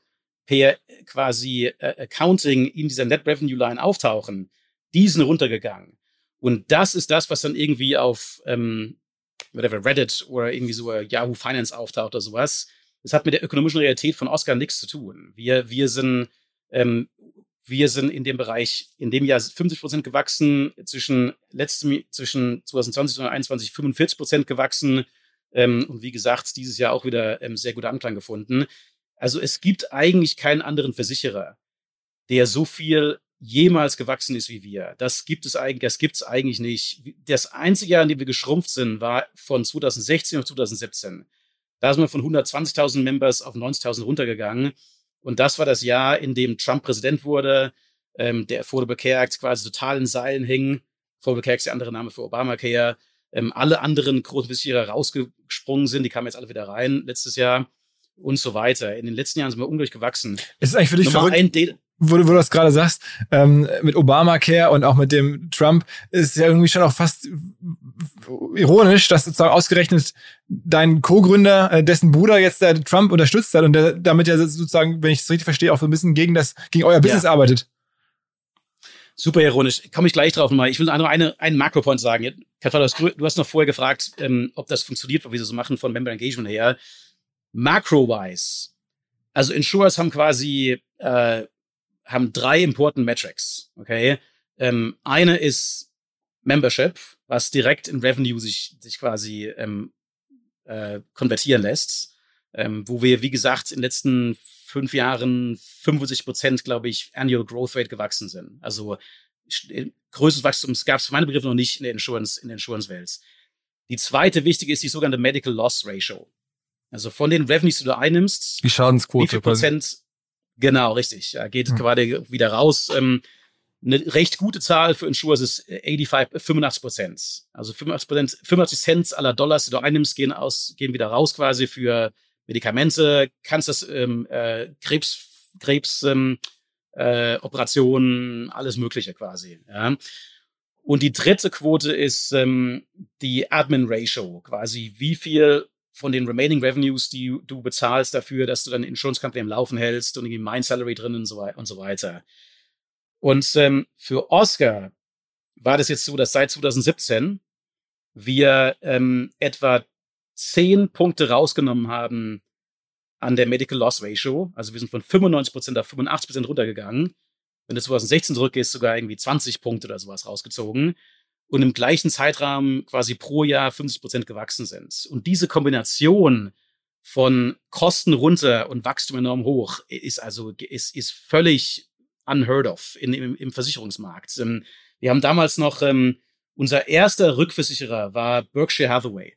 per quasi äh, Accounting in dieser Net Revenue Line auftauchen, die sind runtergegangen. Und das ist das, was dann irgendwie auf ähm, whatever, Reddit oder irgendwie so Yahoo Finance auftaucht oder sowas. Das hat mit der ökonomischen Realität von Oscar nichts zu tun. Wir, wir sind ähm, wir sind in dem Bereich in dem Jahr 50 Prozent gewachsen, zwischen letztem, zwischen 2020 und 2021 45 Prozent gewachsen. Ähm, und wie gesagt, dieses Jahr auch wieder ähm, sehr guter Anklang gefunden. Also es gibt eigentlich keinen anderen Versicherer, der so viel jemals gewachsen ist wie wir. Das gibt es eigentlich, das gibt es eigentlich nicht. Das einzige Jahr, in dem wir geschrumpft sind, war von 2016 auf 2017. Da sind wir von 120.000 Members auf 90.000 runtergegangen. Und das war das Jahr, in dem Trump Präsident wurde, ähm, der Affordable Care Act quasi total in Seilen hing. Affordable Care Act ist der andere Name für Obamacare. Ähm, alle anderen großen Versicherer rausgesprungen sind, die kamen jetzt alle wieder rein letztes Jahr und so weiter. In den letzten Jahren sind wir unglaublich gewachsen. Es ist eigentlich für dich Nummer verrückt, wo, wo du das gerade sagst, ähm, mit Obamacare und auch mit dem Trump, ist ja irgendwie schon auch fast ironisch, dass sozusagen ausgerechnet dein Co-Gründer, äh, dessen Bruder jetzt der Trump unterstützt hat und der damit ja sozusagen, wenn ich es richtig verstehe, auch so ein bisschen gegen das, gegen euer Business ja. arbeitet. Super ironisch. Komme ich gleich drauf nochmal. Ich will nur eine, einen Makropoint sagen. Katharina, du hast noch vorher gefragt, ähm, ob das funktioniert, wie sie so machen von Member Engagement her. Macro-wise. Also Insurers haben quasi äh, haben drei important Metrics. Okay, ähm, eine ist Membership, was direkt in Revenue sich, sich quasi ähm, äh, konvertieren lässt, ähm, wo wir, wie gesagt, in den letzten fünf Jahren 75 Prozent, glaube ich, Annual Growth Rate gewachsen sind. Also äh, größtes Wachstum gab es für meine Begriffe noch nicht in der Insurance, in der Insurance-Welt. Die zweite wichtige ist die sogenannte Medical Loss Ratio. Also von den Revenues, die du einnimmst, die Schadensquote. Wie viel Prozent? Genau, richtig. Ja, geht hm. gerade wieder raus. Ähm, eine recht gute Zahl für Insurers ist 85, 85 Prozent. Also 85 Prozent, 85 Cent aller Dollars, die du einnimmst, gehen aus, gehen wieder raus quasi für Medikamente, kannst ähm, äh, Krebs, Krebs, ähm, äh, Operationen, alles Mögliche quasi. Ja. Und die dritte Quote ist ähm, die Admin Ratio, quasi wie viel von den remaining Revenues, die du bezahlst dafür, dass du deine Insurance Company am Laufen hältst und irgendwie Mind Salary drin und so, und so weiter. Und ähm, für Oscar war das jetzt so, dass seit 2017 wir ähm, etwa zehn Punkte rausgenommen haben an der Medical Loss Ratio. Also wir sind von 95% auf 85% runtergegangen. Wenn du 2016 zurückgehst, sogar irgendwie 20 Punkte oder sowas rausgezogen. Und im gleichen Zeitrahmen quasi pro Jahr 50% gewachsen sind. Und diese Kombination von Kosten runter und Wachstum enorm hoch ist also ist, ist völlig unheard of in, im, im Versicherungsmarkt. Ähm, wir haben damals noch ähm, unser erster Rückversicherer war Berkshire Hathaway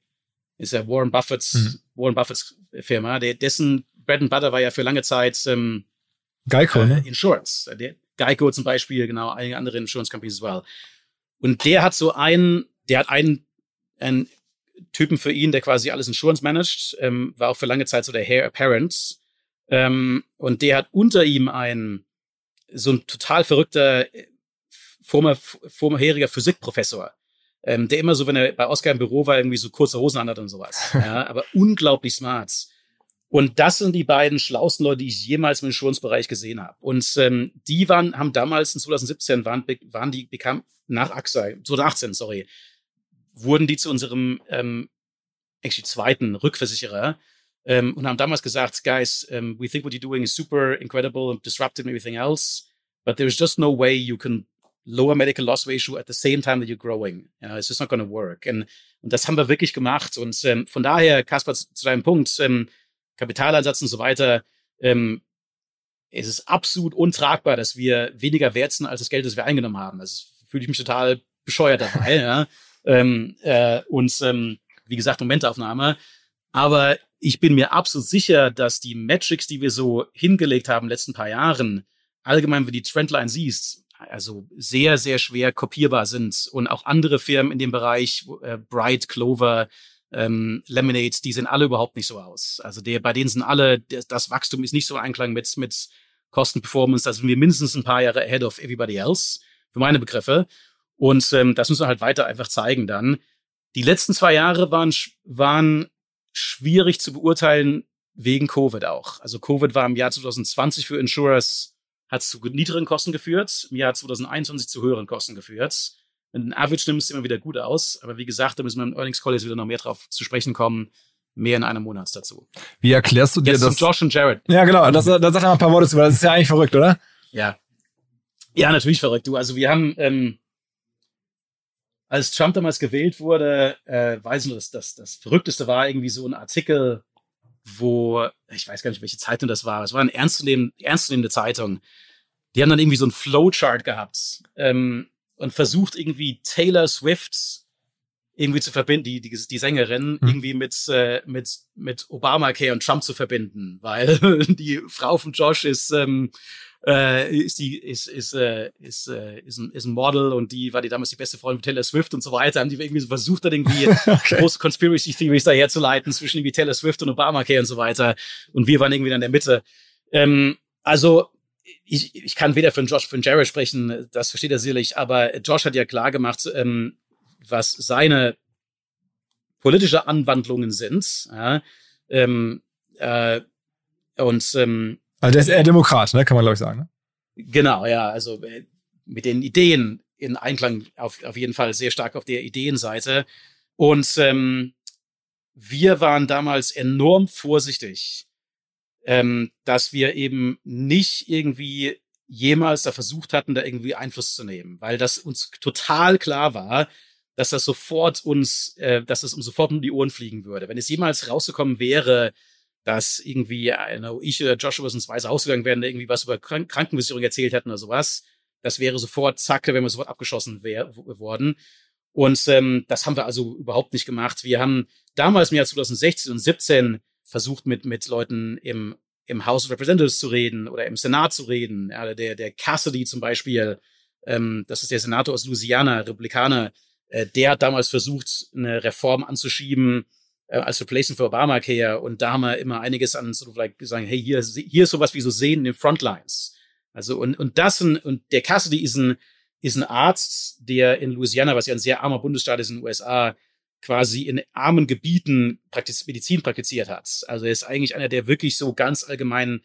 ist ja Warren Buffetts, mhm. Warren Buffetts Firma, der, dessen Bread and Butter war ja für lange Zeit ähm, Geico, äh, ne? Insurance. Der, Geico zum Beispiel, genau, einige andere Insurance Companies as well. Und der hat so einen, der hat einen, einen Typen für ihn, der quasi alles Insurance managt, ähm, war auch für lange Zeit so der Heir Apparent. Ähm, und der hat unter ihm einen, so ein total verrückter, former, vorheriger Physikprofessor, ähm, der immer so, wenn er bei Oscar im Büro war, irgendwie so kurze Hosen anhat und sowas. Ja, aber unglaublich smart. Und das sind die beiden schlausten Leute, die ich jemals im Insurance-Bereich gesehen habe. Und ähm, die waren, haben damals in 2017 waren, waren die bekam nach AXA, 2018, sorry, wurden die zu unserem ähm, actually zweiten Rückversicherer ähm, und haben damals gesagt, guys, um, we think what you're doing is super incredible, disruptive and everything else, but there's just no way you can lower medical loss ratio at the same time that you're growing. Ja, it's just not going to work. Und, und das haben wir wirklich gemacht. Und ähm, von daher, Kaspar, zu deinem Punkt, ähm, Kapitaleinsatz und so weiter, ähm, es ist absolut untragbar, dass wir weniger wert sind als das Geld, das wir eingenommen haben. Das fühle ich mich total bescheuert dabei. ja. ähm, äh, und ähm, wie gesagt, Momentaufnahme. Aber ich bin mir absolut sicher, dass die Metrics, die wir so hingelegt haben in den letzten paar Jahren, allgemein, wenn du die Trendline siehst, also sehr, sehr schwer kopierbar sind. Und auch andere Firmen in dem Bereich, äh, Bright, Clover, ähm, Lemonade, die sehen alle überhaupt nicht so aus. Also der, bei denen sind alle, das, Wachstum ist nicht so Einklang mit, mit Kostenperformance. Da sind wir mindestens ein paar Jahre ahead of everybody else, für meine Begriffe. Und ähm, das müssen wir halt weiter einfach zeigen dann. Die letzten zwei Jahre waren, waren schwierig zu beurteilen wegen Covid auch. Also Covid war im Jahr 2020 für Insurers hat zu niedrigen Kosten geführt, im Jahr 2021 zu höheren Kosten geführt. Wenn du Average nimmst, immer wieder gut aus. Aber wie gesagt, da müssen wir im Earnings Call jetzt wieder noch mehr drauf zu sprechen kommen. Mehr in einem Monat dazu. Wie erklärst du dir jetzt das? Josh und Jared. Ja, genau. Das, da sag mal ein paar Worte zu, weil das ist ja eigentlich verrückt, oder? Ja. Ja, natürlich verrückt. Du, also wir haben, ähm, als Trump damals gewählt wurde, äh, weiß ich nur, dass das, das Verrückteste war irgendwie so ein Artikel wo, ich weiß gar nicht, welche Zeitung das war, es war eine ernstzunehmende, ernstzunehmende Zeitung. Die haben dann irgendwie so ein Flowchart gehabt ähm, und versucht irgendwie Taylor Swift irgendwie zu verbinden, die, die, die Sängerin, mhm. irgendwie mit, äh, mit, mit Obamacare und Trump zu verbinden, weil die Frau von Josh ist, ähm, äh, ist die ist ist äh, ist äh, ist ein, ist ein Model und die war die damals die beste Freundin von Taylor Swift und so weiter haben die irgendwie so versucht dann irgendwie okay. große Conspiracy Theories daherzuleiten zwischen irgendwie Taylor Swift und Obamacare und so weiter und wir waren irgendwie in der Mitte ähm, also ich, ich kann weder für Josh für Jared sprechen das versteht er sicherlich aber Josh hat ja klar gemacht ähm, was seine politische Anwandlungen sind ja, ähm, äh, und ähm, also der ist eher Demokrat, ne? kann man glaube ich sagen. Ne? Genau, ja, also äh, mit den Ideen in Einklang auf, auf jeden Fall sehr stark auf der Ideenseite. Und ähm, wir waren damals enorm vorsichtig, ähm, dass wir eben nicht irgendwie jemals da versucht hatten, da irgendwie Einfluss zu nehmen, weil das uns total klar war, dass das sofort uns, äh, dass es uns sofort um die Ohren fliegen würde. Wenn es jemals rausgekommen wäre, dass irgendwie äh, ich oder Joshua ins Weiße Haus gegangen wären, irgendwie was über Krank Krankenversicherung erzählt hätten oder sowas, das wäre sofort, zack, da wären wir sofort abgeschossen wär, worden. Und ähm, das haben wir also überhaupt nicht gemacht. Wir haben damals im Jahr 2016 und 17 versucht, mit, mit Leuten im, im House of Representatives zu reden oder im Senat zu reden. Ja, der, der Cassidy zum Beispiel, ähm, das ist der Senator aus Louisiana, Republikaner, äh, der hat damals versucht, eine Reform anzuschieben äh, als Replacement für Obamacare und da haben wir immer einiges an so like sagen, hey, hier, hier ist sowas wie so sehen in den Frontlines. Also und, und das und, und der Cassidy ist ein, ist ein Arzt, der in Louisiana, was ja ein sehr armer Bundesstaat ist in den USA, quasi in armen Gebieten praktiz Medizin praktiziert hat. Also er ist eigentlich einer, der wirklich so ganz allgemein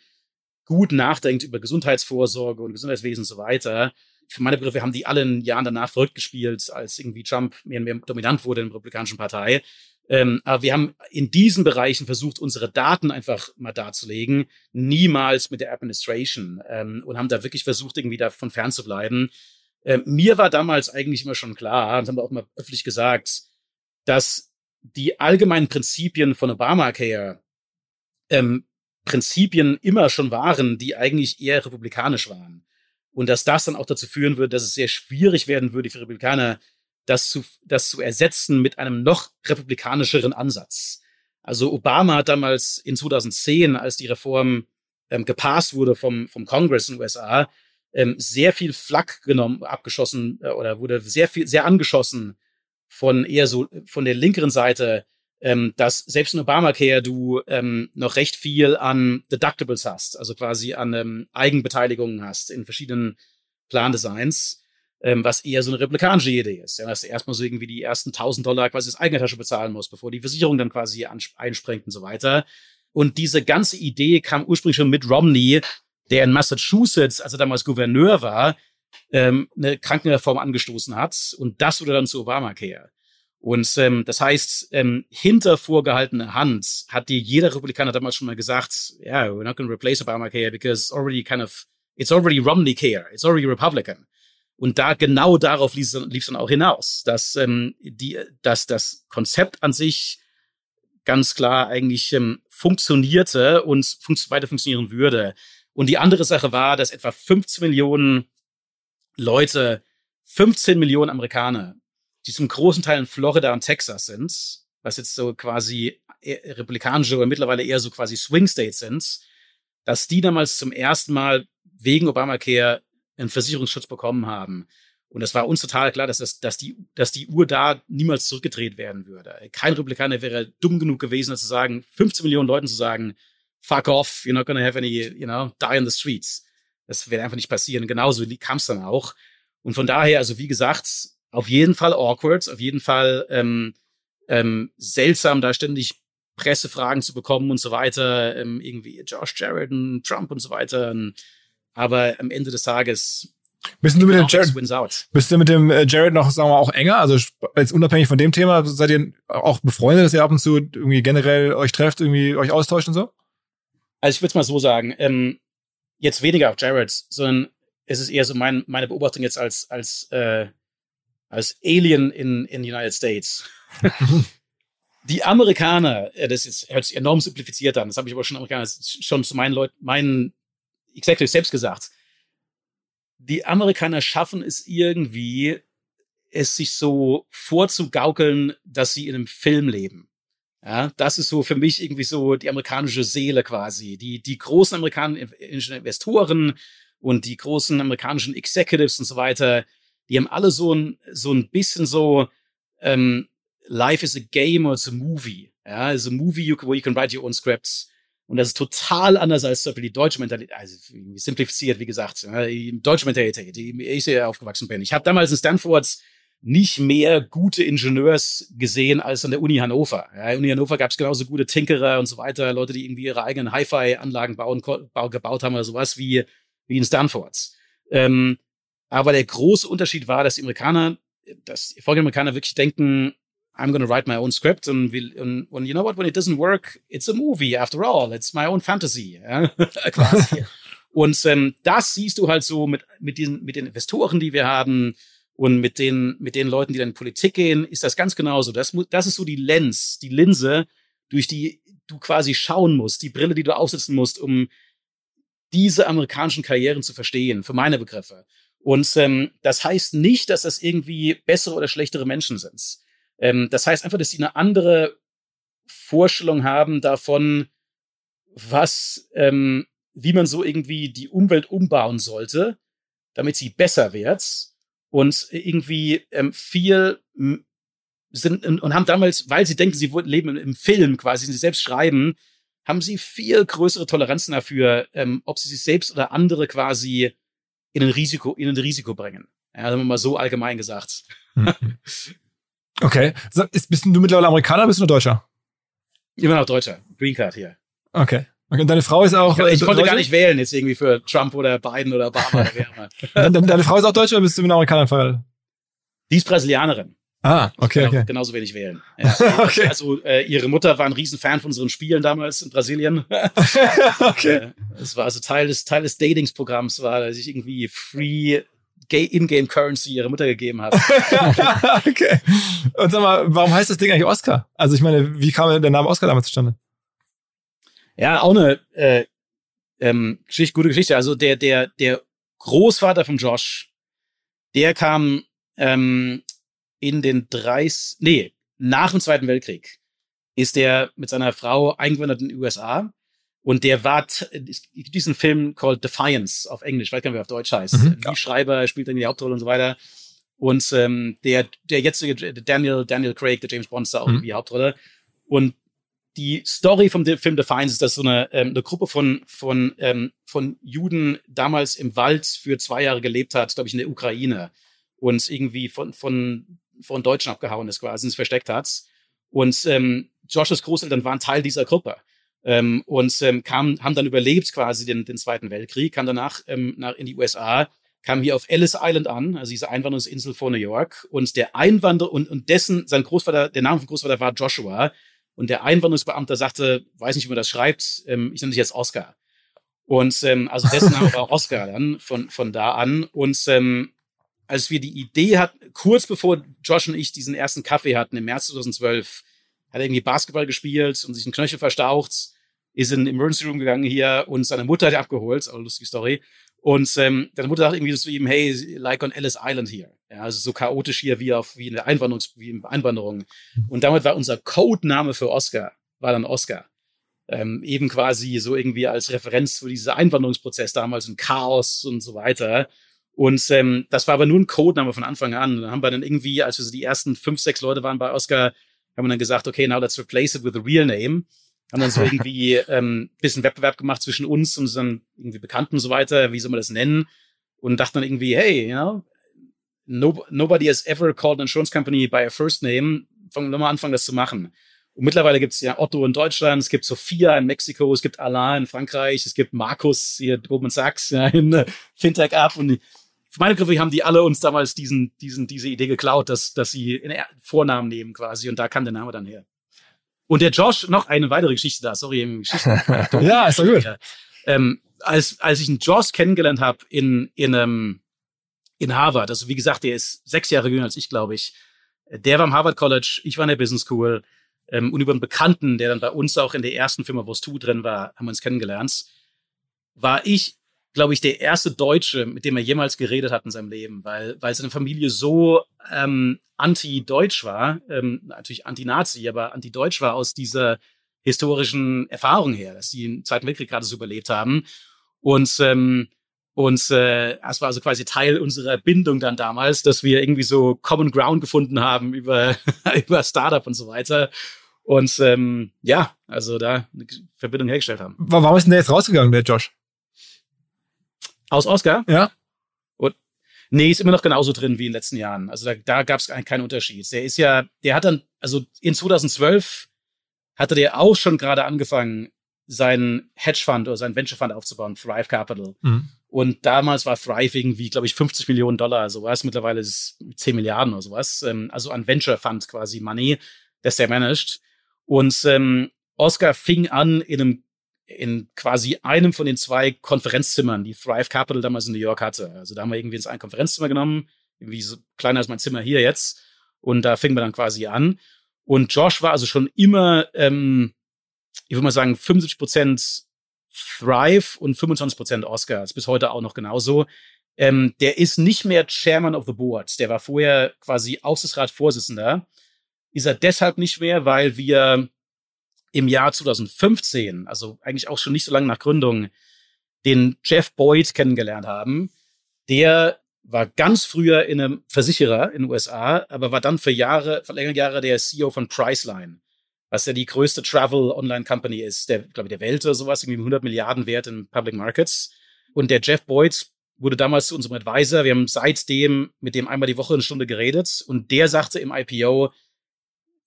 gut nachdenkt über Gesundheitsvorsorge und Gesundheitswesen und so weiter für meine Begriffe haben die alle in Jahren danach verrückt gespielt, als irgendwie Trump mehr und mehr dominant wurde in der Republikanischen Partei. Ähm, aber wir haben in diesen Bereichen versucht, unsere Daten einfach mal darzulegen, niemals mit der Administration ähm, und haben da wirklich versucht, irgendwie davon fernzubleiben. Ähm, mir war damals eigentlich immer schon klar, und haben wir auch mal öffentlich gesagt, dass die allgemeinen Prinzipien von Obamacare ähm, Prinzipien immer schon waren, die eigentlich eher republikanisch waren. Und dass das dann auch dazu führen würde, dass es sehr schwierig werden würde für Republikaner, das zu, das zu ersetzen mit einem noch republikanischeren Ansatz. Also Obama hat damals in 2010, als die Reform ähm, gepasst wurde vom, vom Congress in den USA, ähm, sehr viel Flak genommen, abgeschossen äh, oder wurde sehr viel, sehr angeschossen von eher so von der linkeren Seite ähm, dass selbst in Obamacare du ähm, noch recht viel an Deductibles hast, also quasi an ähm, Eigenbeteiligungen hast in verschiedenen Plandesigns, ähm, was eher so eine republikanische Idee ist. Ja, dass du erstmal so irgendwie die ersten 1000 Dollar quasi aus eigener Tasche bezahlen musst, bevor die Versicherung dann quasi einspringt und so weiter. Und diese ganze Idee kam ursprünglich schon mit Romney, der in Massachusetts, als er damals Gouverneur war, ähm, eine Krankenreform angestoßen hat. Und das wurde dann zu Obamacare. Und ähm, das heißt, ähm, hinter vorgehaltener Hand hat dir jeder Republikaner damals schon mal gesagt, ja, yeah, we're not going to replace Obamacare because it's already kind of, it's already Romney care, it's already Republican. Und da genau darauf lief es dann auch hinaus, dass ähm, die, dass das Konzept an sich ganz klar eigentlich ähm, funktionierte und fun weiter funktionieren würde. Und die andere Sache war, dass etwa 15 Millionen Leute, 15 Millionen Amerikaner die zum großen Teil in Florida und Texas sind, was jetzt so quasi republikanische oder mittlerweile eher so quasi Swing States sind, dass die damals zum ersten Mal wegen Obamacare einen Versicherungsschutz bekommen haben. Und es war uns total klar, dass, das, dass, die, dass die Uhr da niemals zurückgedreht werden würde. Kein Republikaner wäre dumm genug gewesen, zu sagen, 15 Millionen Leuten zu sagen, fuck off, you're not gonna have any, you know, die in the streets. Das wäre einfach nicht passieren. Genauso kam es dann auch. Und von daher, also wie gesagt, auf jeden Fall awkward, auf jeden Fall ähm, ähm, seltsam, da ständig Pressefragen zu bekommen und so weiter, ähm, irgendwie Josh Jared und Trump und so weiter. Aber am Ende des Tages bist du mit dem Jared, bist du mit dem äh, Jared noch, sagen wir mal, auch enger? Also jetzt unabhängig von dem Thema, seid ihr auch befreundet, dass ihr ab und zu irgendwie generell euch trefft, irgendwie euch austauscht und so? Also ich würde es mal so sagen, ähm, jetzt weniger auf Jared, sondern es ist eher so mein, meine Beobachtung jetzt als, als äh, als Alien in, in the United States. die Amerikaner, das ist, hört sich enorm simplifiziert an, das habe ich aber schon Amerikaner schon zu meinen Leuten, meinen Executives selbst gesagt. Die Amerikaner schaffen es irgendwie, es sich so vorzugaukeln, dass sie in einem Film leben. Ja, das ist so für mich irgendwie so die amerikanische Seele quasi. Die, die großen amerikanischen Investoren und die großen amerikanischen Executives und so weiter, die haben alle so ein, so ein bisschen so, ähm, life is a game or it's a movie. Ja, it's a movie you, where you can write your own scripts. Und das ist total anders als zum Beispiel die deutsche Mentalität, also simplifiziert, wie gesagt, die deutsche Mentalität, die ich sehr aufgewachsen bin. Ich habe damals in Stanford nicht mehr gute Ingenieurs gesehen als an der Uni Hannover. Ja, Uni Hannover gab es genauso gute Tinkerer und so weiter, Leute, die irgendwie ihre eigenen Hi-Fi-Anlagen bauen, gebaut haben oder sowas wie, wie in Stanford. Ähm, aber der große Unterschied war, dass die Amerikaner, dass die Amerikaner wirklich denken, I'm gonna write my own script und, will, und, und you know what, when it doesn't work, it's a movie after all, it's my own fantasy. Ja? Quasi. Und ähm, das siehst du halt so mit, mit, diesen, mit den Investoren, die wir haben und mit den, mit den Leuten, die dann in Politik gehen, ist das ganz genauso. Das, das ist so die Lens, die Linse, durch die du quasi schauen musst, die Brille, die du aufsetzen musst, um diese amerikanischen Karrieren zu verstehen, für meine Begriffe. Und ähm, das heißt nicht, dass das irgendwie bessere oder schlechtere Menschen sind. Ähm, das heißt einfach, dass sie eine andere Vorstellung haben davon, was, ähm, wie man so irgendwie die Umwelt umbauen sollte, damit sie besser wird und irgendwie ähm, viel sind und haben damals, weil sie denken, sie leben im Film quasi, sie selbst schreiben, haben sie viel größere Toleranzen dafür, ähm, ob sie sich selbst oder andere quasi in ein Risiko, in ein Risiko bringen. Ja, sagen wir mal so allgemein gesagt. Mhm. Okay. Ist, bist du mittlerweile Amerikaner oder bist du nur Deutscher? Immer noch Deutscher. Green Card hier. Okay. Und deine Frau ist auch. Ich, ich konnte gar nicht wählen jetzt irgendwie für Trump oder Biden oder Obama oder wer immer. deine Frau ist auch Deutscher oder bist du mit Amerikaner verheiratet? Die ist Brasilianerin. Ah, okay, okay. Genauso wenig wählen. Ja. okay. Also äh, ihre Mutter war ein Riesenfan von unseren Spielen damals in Brasilien. okay. Äh, es war also Teil des Teil des Datingsprogramms war, dass ich irgendwie free in-game Currency ihre Mutter gegeben hat. okay. Und sag mal, warum heißt das Ding eigentlich Oscar? Also ich meine, wie kam der Name Oscar damals zustande? Ja, auch eine äh, ähm, Geschichte, gute Geschichte. Also der der der Großvater von Josh, der kam ähm, in den 30, nee, nach dem Zweiten Weltkrieg ist der mit seiner Frau eingewandert in die USA und der war diesen Film called Defiance auf Englisch, ich weiß gar nicht, wie er auf Deutsch heißt. Mhm, ja. Schreiber spielt dann die Hauptrolle und so weiter. Und ähm, der der jetzige Daniel Daniel Craig, der James Bond, ist da auch mhm. die Hauptrolle. Und die Story vom Film Defiance ist, dass so eine, ähm, eine Gruppe von von ähm, von Juden damals im Wald für zwei Jahre gelebt hat, glaube ich, in der Ukraine und irgendwie von von von Deutschen abgehauen ist, quasi sich versteckt hat. Und ähm, Joshes Großeltern waren Teil dieser Gruppe ähm, und ähm, kam, haben dann überlebt quasi den, den Zweiten Weltkrieg, kam danach ähm, nach, in die USA, kam hier auf Ellis Island an, also diese Einwanderungsinsel vor New York. Und der Einwanderer und, und dessen, sein Großvater, der Name von Großvater war Joshua. Und der Einwanderungsbeamte sagte, weiß nicht, wie man das schreibt, ähm, ich nenne dich jetzt Oscar. Und ähm, also dessen Name war Oscar dann von, von da an. Und ähm, als wir die Idee hatten, kurz bevor Josh und ich diesen ersten Kaffee hatten, im März 2012, hat er irgendwie Basketball gespielt und sich einen Knöchel verstaucht, ist in den Emergency Room gegangen hier und seine Mutter hat er abgeholt, eine lustige Story. Und ähm, deine Mutter sagt irgendwie zu ihm, hey, like on Ellis Island hier. Ja, also so chaotisch hier wie auf wie in der Einwanderungs wie in Einwanderung. Und damit war unser Codename für Oscar, war dann Oscar. Ähm, eben quasi so irgendwie als Referenz für diesen Einwanderungsprozess damals und Chaos und so weiter. Und ähm, das war aber nur ein Codename von Anfang an. Und dann haben wir dann irgendwie, als wir so die ersten fünf, sechs Leute waren bei Oscar, haben wir dann gesagt, okay, now let's replace it with a real name. Haben dann so irgendwie ähm, bisschen Wettbewerb gemacht zwischen uns und unseren irgendwie Bekannten und so weiter, wie soll man das nennen? Und dachten dann irgendwie, hey, you know, no, nobody has ever called an insurance company by a first name. Fangen wir mal anfangen, das zu machen. Und mittlerweile gibt es ja Otto in Deutschland, es gibt Sophia in Mexiko, es gibt Alain in Frankreich, es gibt Markus hier Goldman Sachs ja, in äh, Fintech App und für meine Begriffe haben die alle uns damals diesen, diesen, diese Idee geklaut, dass, dass sie Vornamen nehmen quasi und da kam der Name dann her. Und der Josh, noch eine weitere Geschichte da, sorry, Geschichte. ja, ist doch gut. Ähm, als, als ich einen Josh kennengelernt habe in, in, ähm, in Harvard, also wie gesagt, der ist sechs Jahre jünger als ich, glaube ich. Der war am Harvard College, ich war in der Business School. Ähm, und über einen Bekannten, der dann bei uns auch in der ersten Firma, wo es tu drin war, haben wir uns kennengelernt. War ich glaube ich, der erste Deutsche, mit dem er jemals geredet hat in seinem Leben, weil, weil seine Familie so ähm, anti-deutsch war, ähm, natürlich anti-Nazi, aber anti-deutsch war aus dieser historischen Erfahrung her, dass die im Zweiten Weltkrieg gerade so überlebt haben. Und ähm, und äh, es war also quasi Teil unserer Bindung dann damals, dass wir irgendwie so Common Ground gefunden haben über, über Startup und so weiter. Und ähm, ja, also da eine Verbindung hergestellt haben. Warum ist denn der jetzt rausgegangen, der Josh? Aus Oscar? Ja. Und, nee, ist immer noch genauso drin wie in den letzten Jahren. Also da, da gab es keinen Unterschied. Der ist ja, der hat dann, also in 2012 hatte der auch schon gerade angefangen, seinen Hedgefund oder seinen Venture Fund aufzubauen, Thrive Capital. Mhm. Und damals war Thrive irgendwie, glaube ich, 50 Millionen Dollar, sowas. Mittlerweile ist es 10 Milliarden oder sowas. Ähm, also an Venture Fund quasi Money, das der managt. Und ähm, Oscar fing an in einem in quasi einem von den zwei Konferenzzimmern, die Thrive Capital damals in New York hatte. Also da haben wir irgendwie ins ein Konferenzzimmer genommen, irgendwie so kleiner als mein Zimmer hier jetzt. Und da fingen wir dann quasi an. Und Josh war also schon immer, ähm, ich würde mal sagen, 75 Prozent Thrive und 25 Prozent Oscars. Bis heute auch noch genauso. Ähm, der ist nicht mehr Chairman of the Board. Der war vorher quasi Aufsichtsratsvorsitzender. Ist er deshalb nicht mehr, weil wir im Jahr 2015, also eigentlich auch schon nicht so lange nach Gründung, den Jeff Boyd kennengelernt haben. Der war ganz früher in einem Versicherer in den USA, aber war dann für Jahre, für längere Jahre der CEO von Priceline, was ja die größte Travel Online Company ist, der, glaube ich, der Welt oder sowas, irgendwie 100 Milliarden wert in Public Markets. Und der Jeff Boyd wurde damals zu unserem Advisor. Wir haben seitdem mit dem einmal die Woche eine Stunde geredet und der sagte im IPO,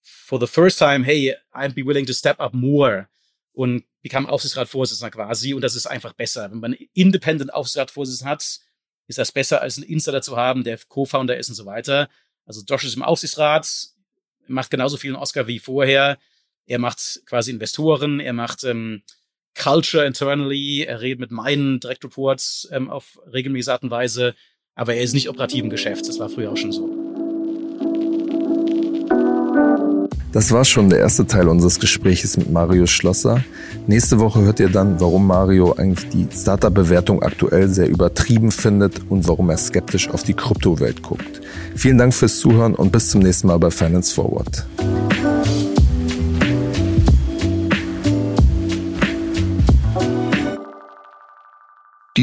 for the first time, hey, I'd be willing to step up more und bekam Aufsichtsratsvorsitzender quasi und das ist einfach besser. Wenn man independent Aufsichtsratsvorsitzenden hat, ist das besser als einen Insider zu haben, der Co-Founder ist und so weiter. Also Josh ist im Aufsichtsrat, macht genauso viel in Oscar wie vorher. Er macht quasi Investoren, er macht ähm, Culture internally, er redet mit meinen Direct Reports ähm, auf regelmäßige Art und Weise, aber er ist nicht operativ im Geschäft. Das war früher auch schon so. Das war schon der erste Teil unseres Gespräches mit Mario Schlosser. Nächste Woche hört ihr dann, warum Mario eigentlich die Startup-Bewertung aktuell sehr übertrieben findet und warum er skeptisch auf die Kryptowelt guckt. Vielen Dank fürs Zuhören und bis zum nächsten Mal bei Finance Forward.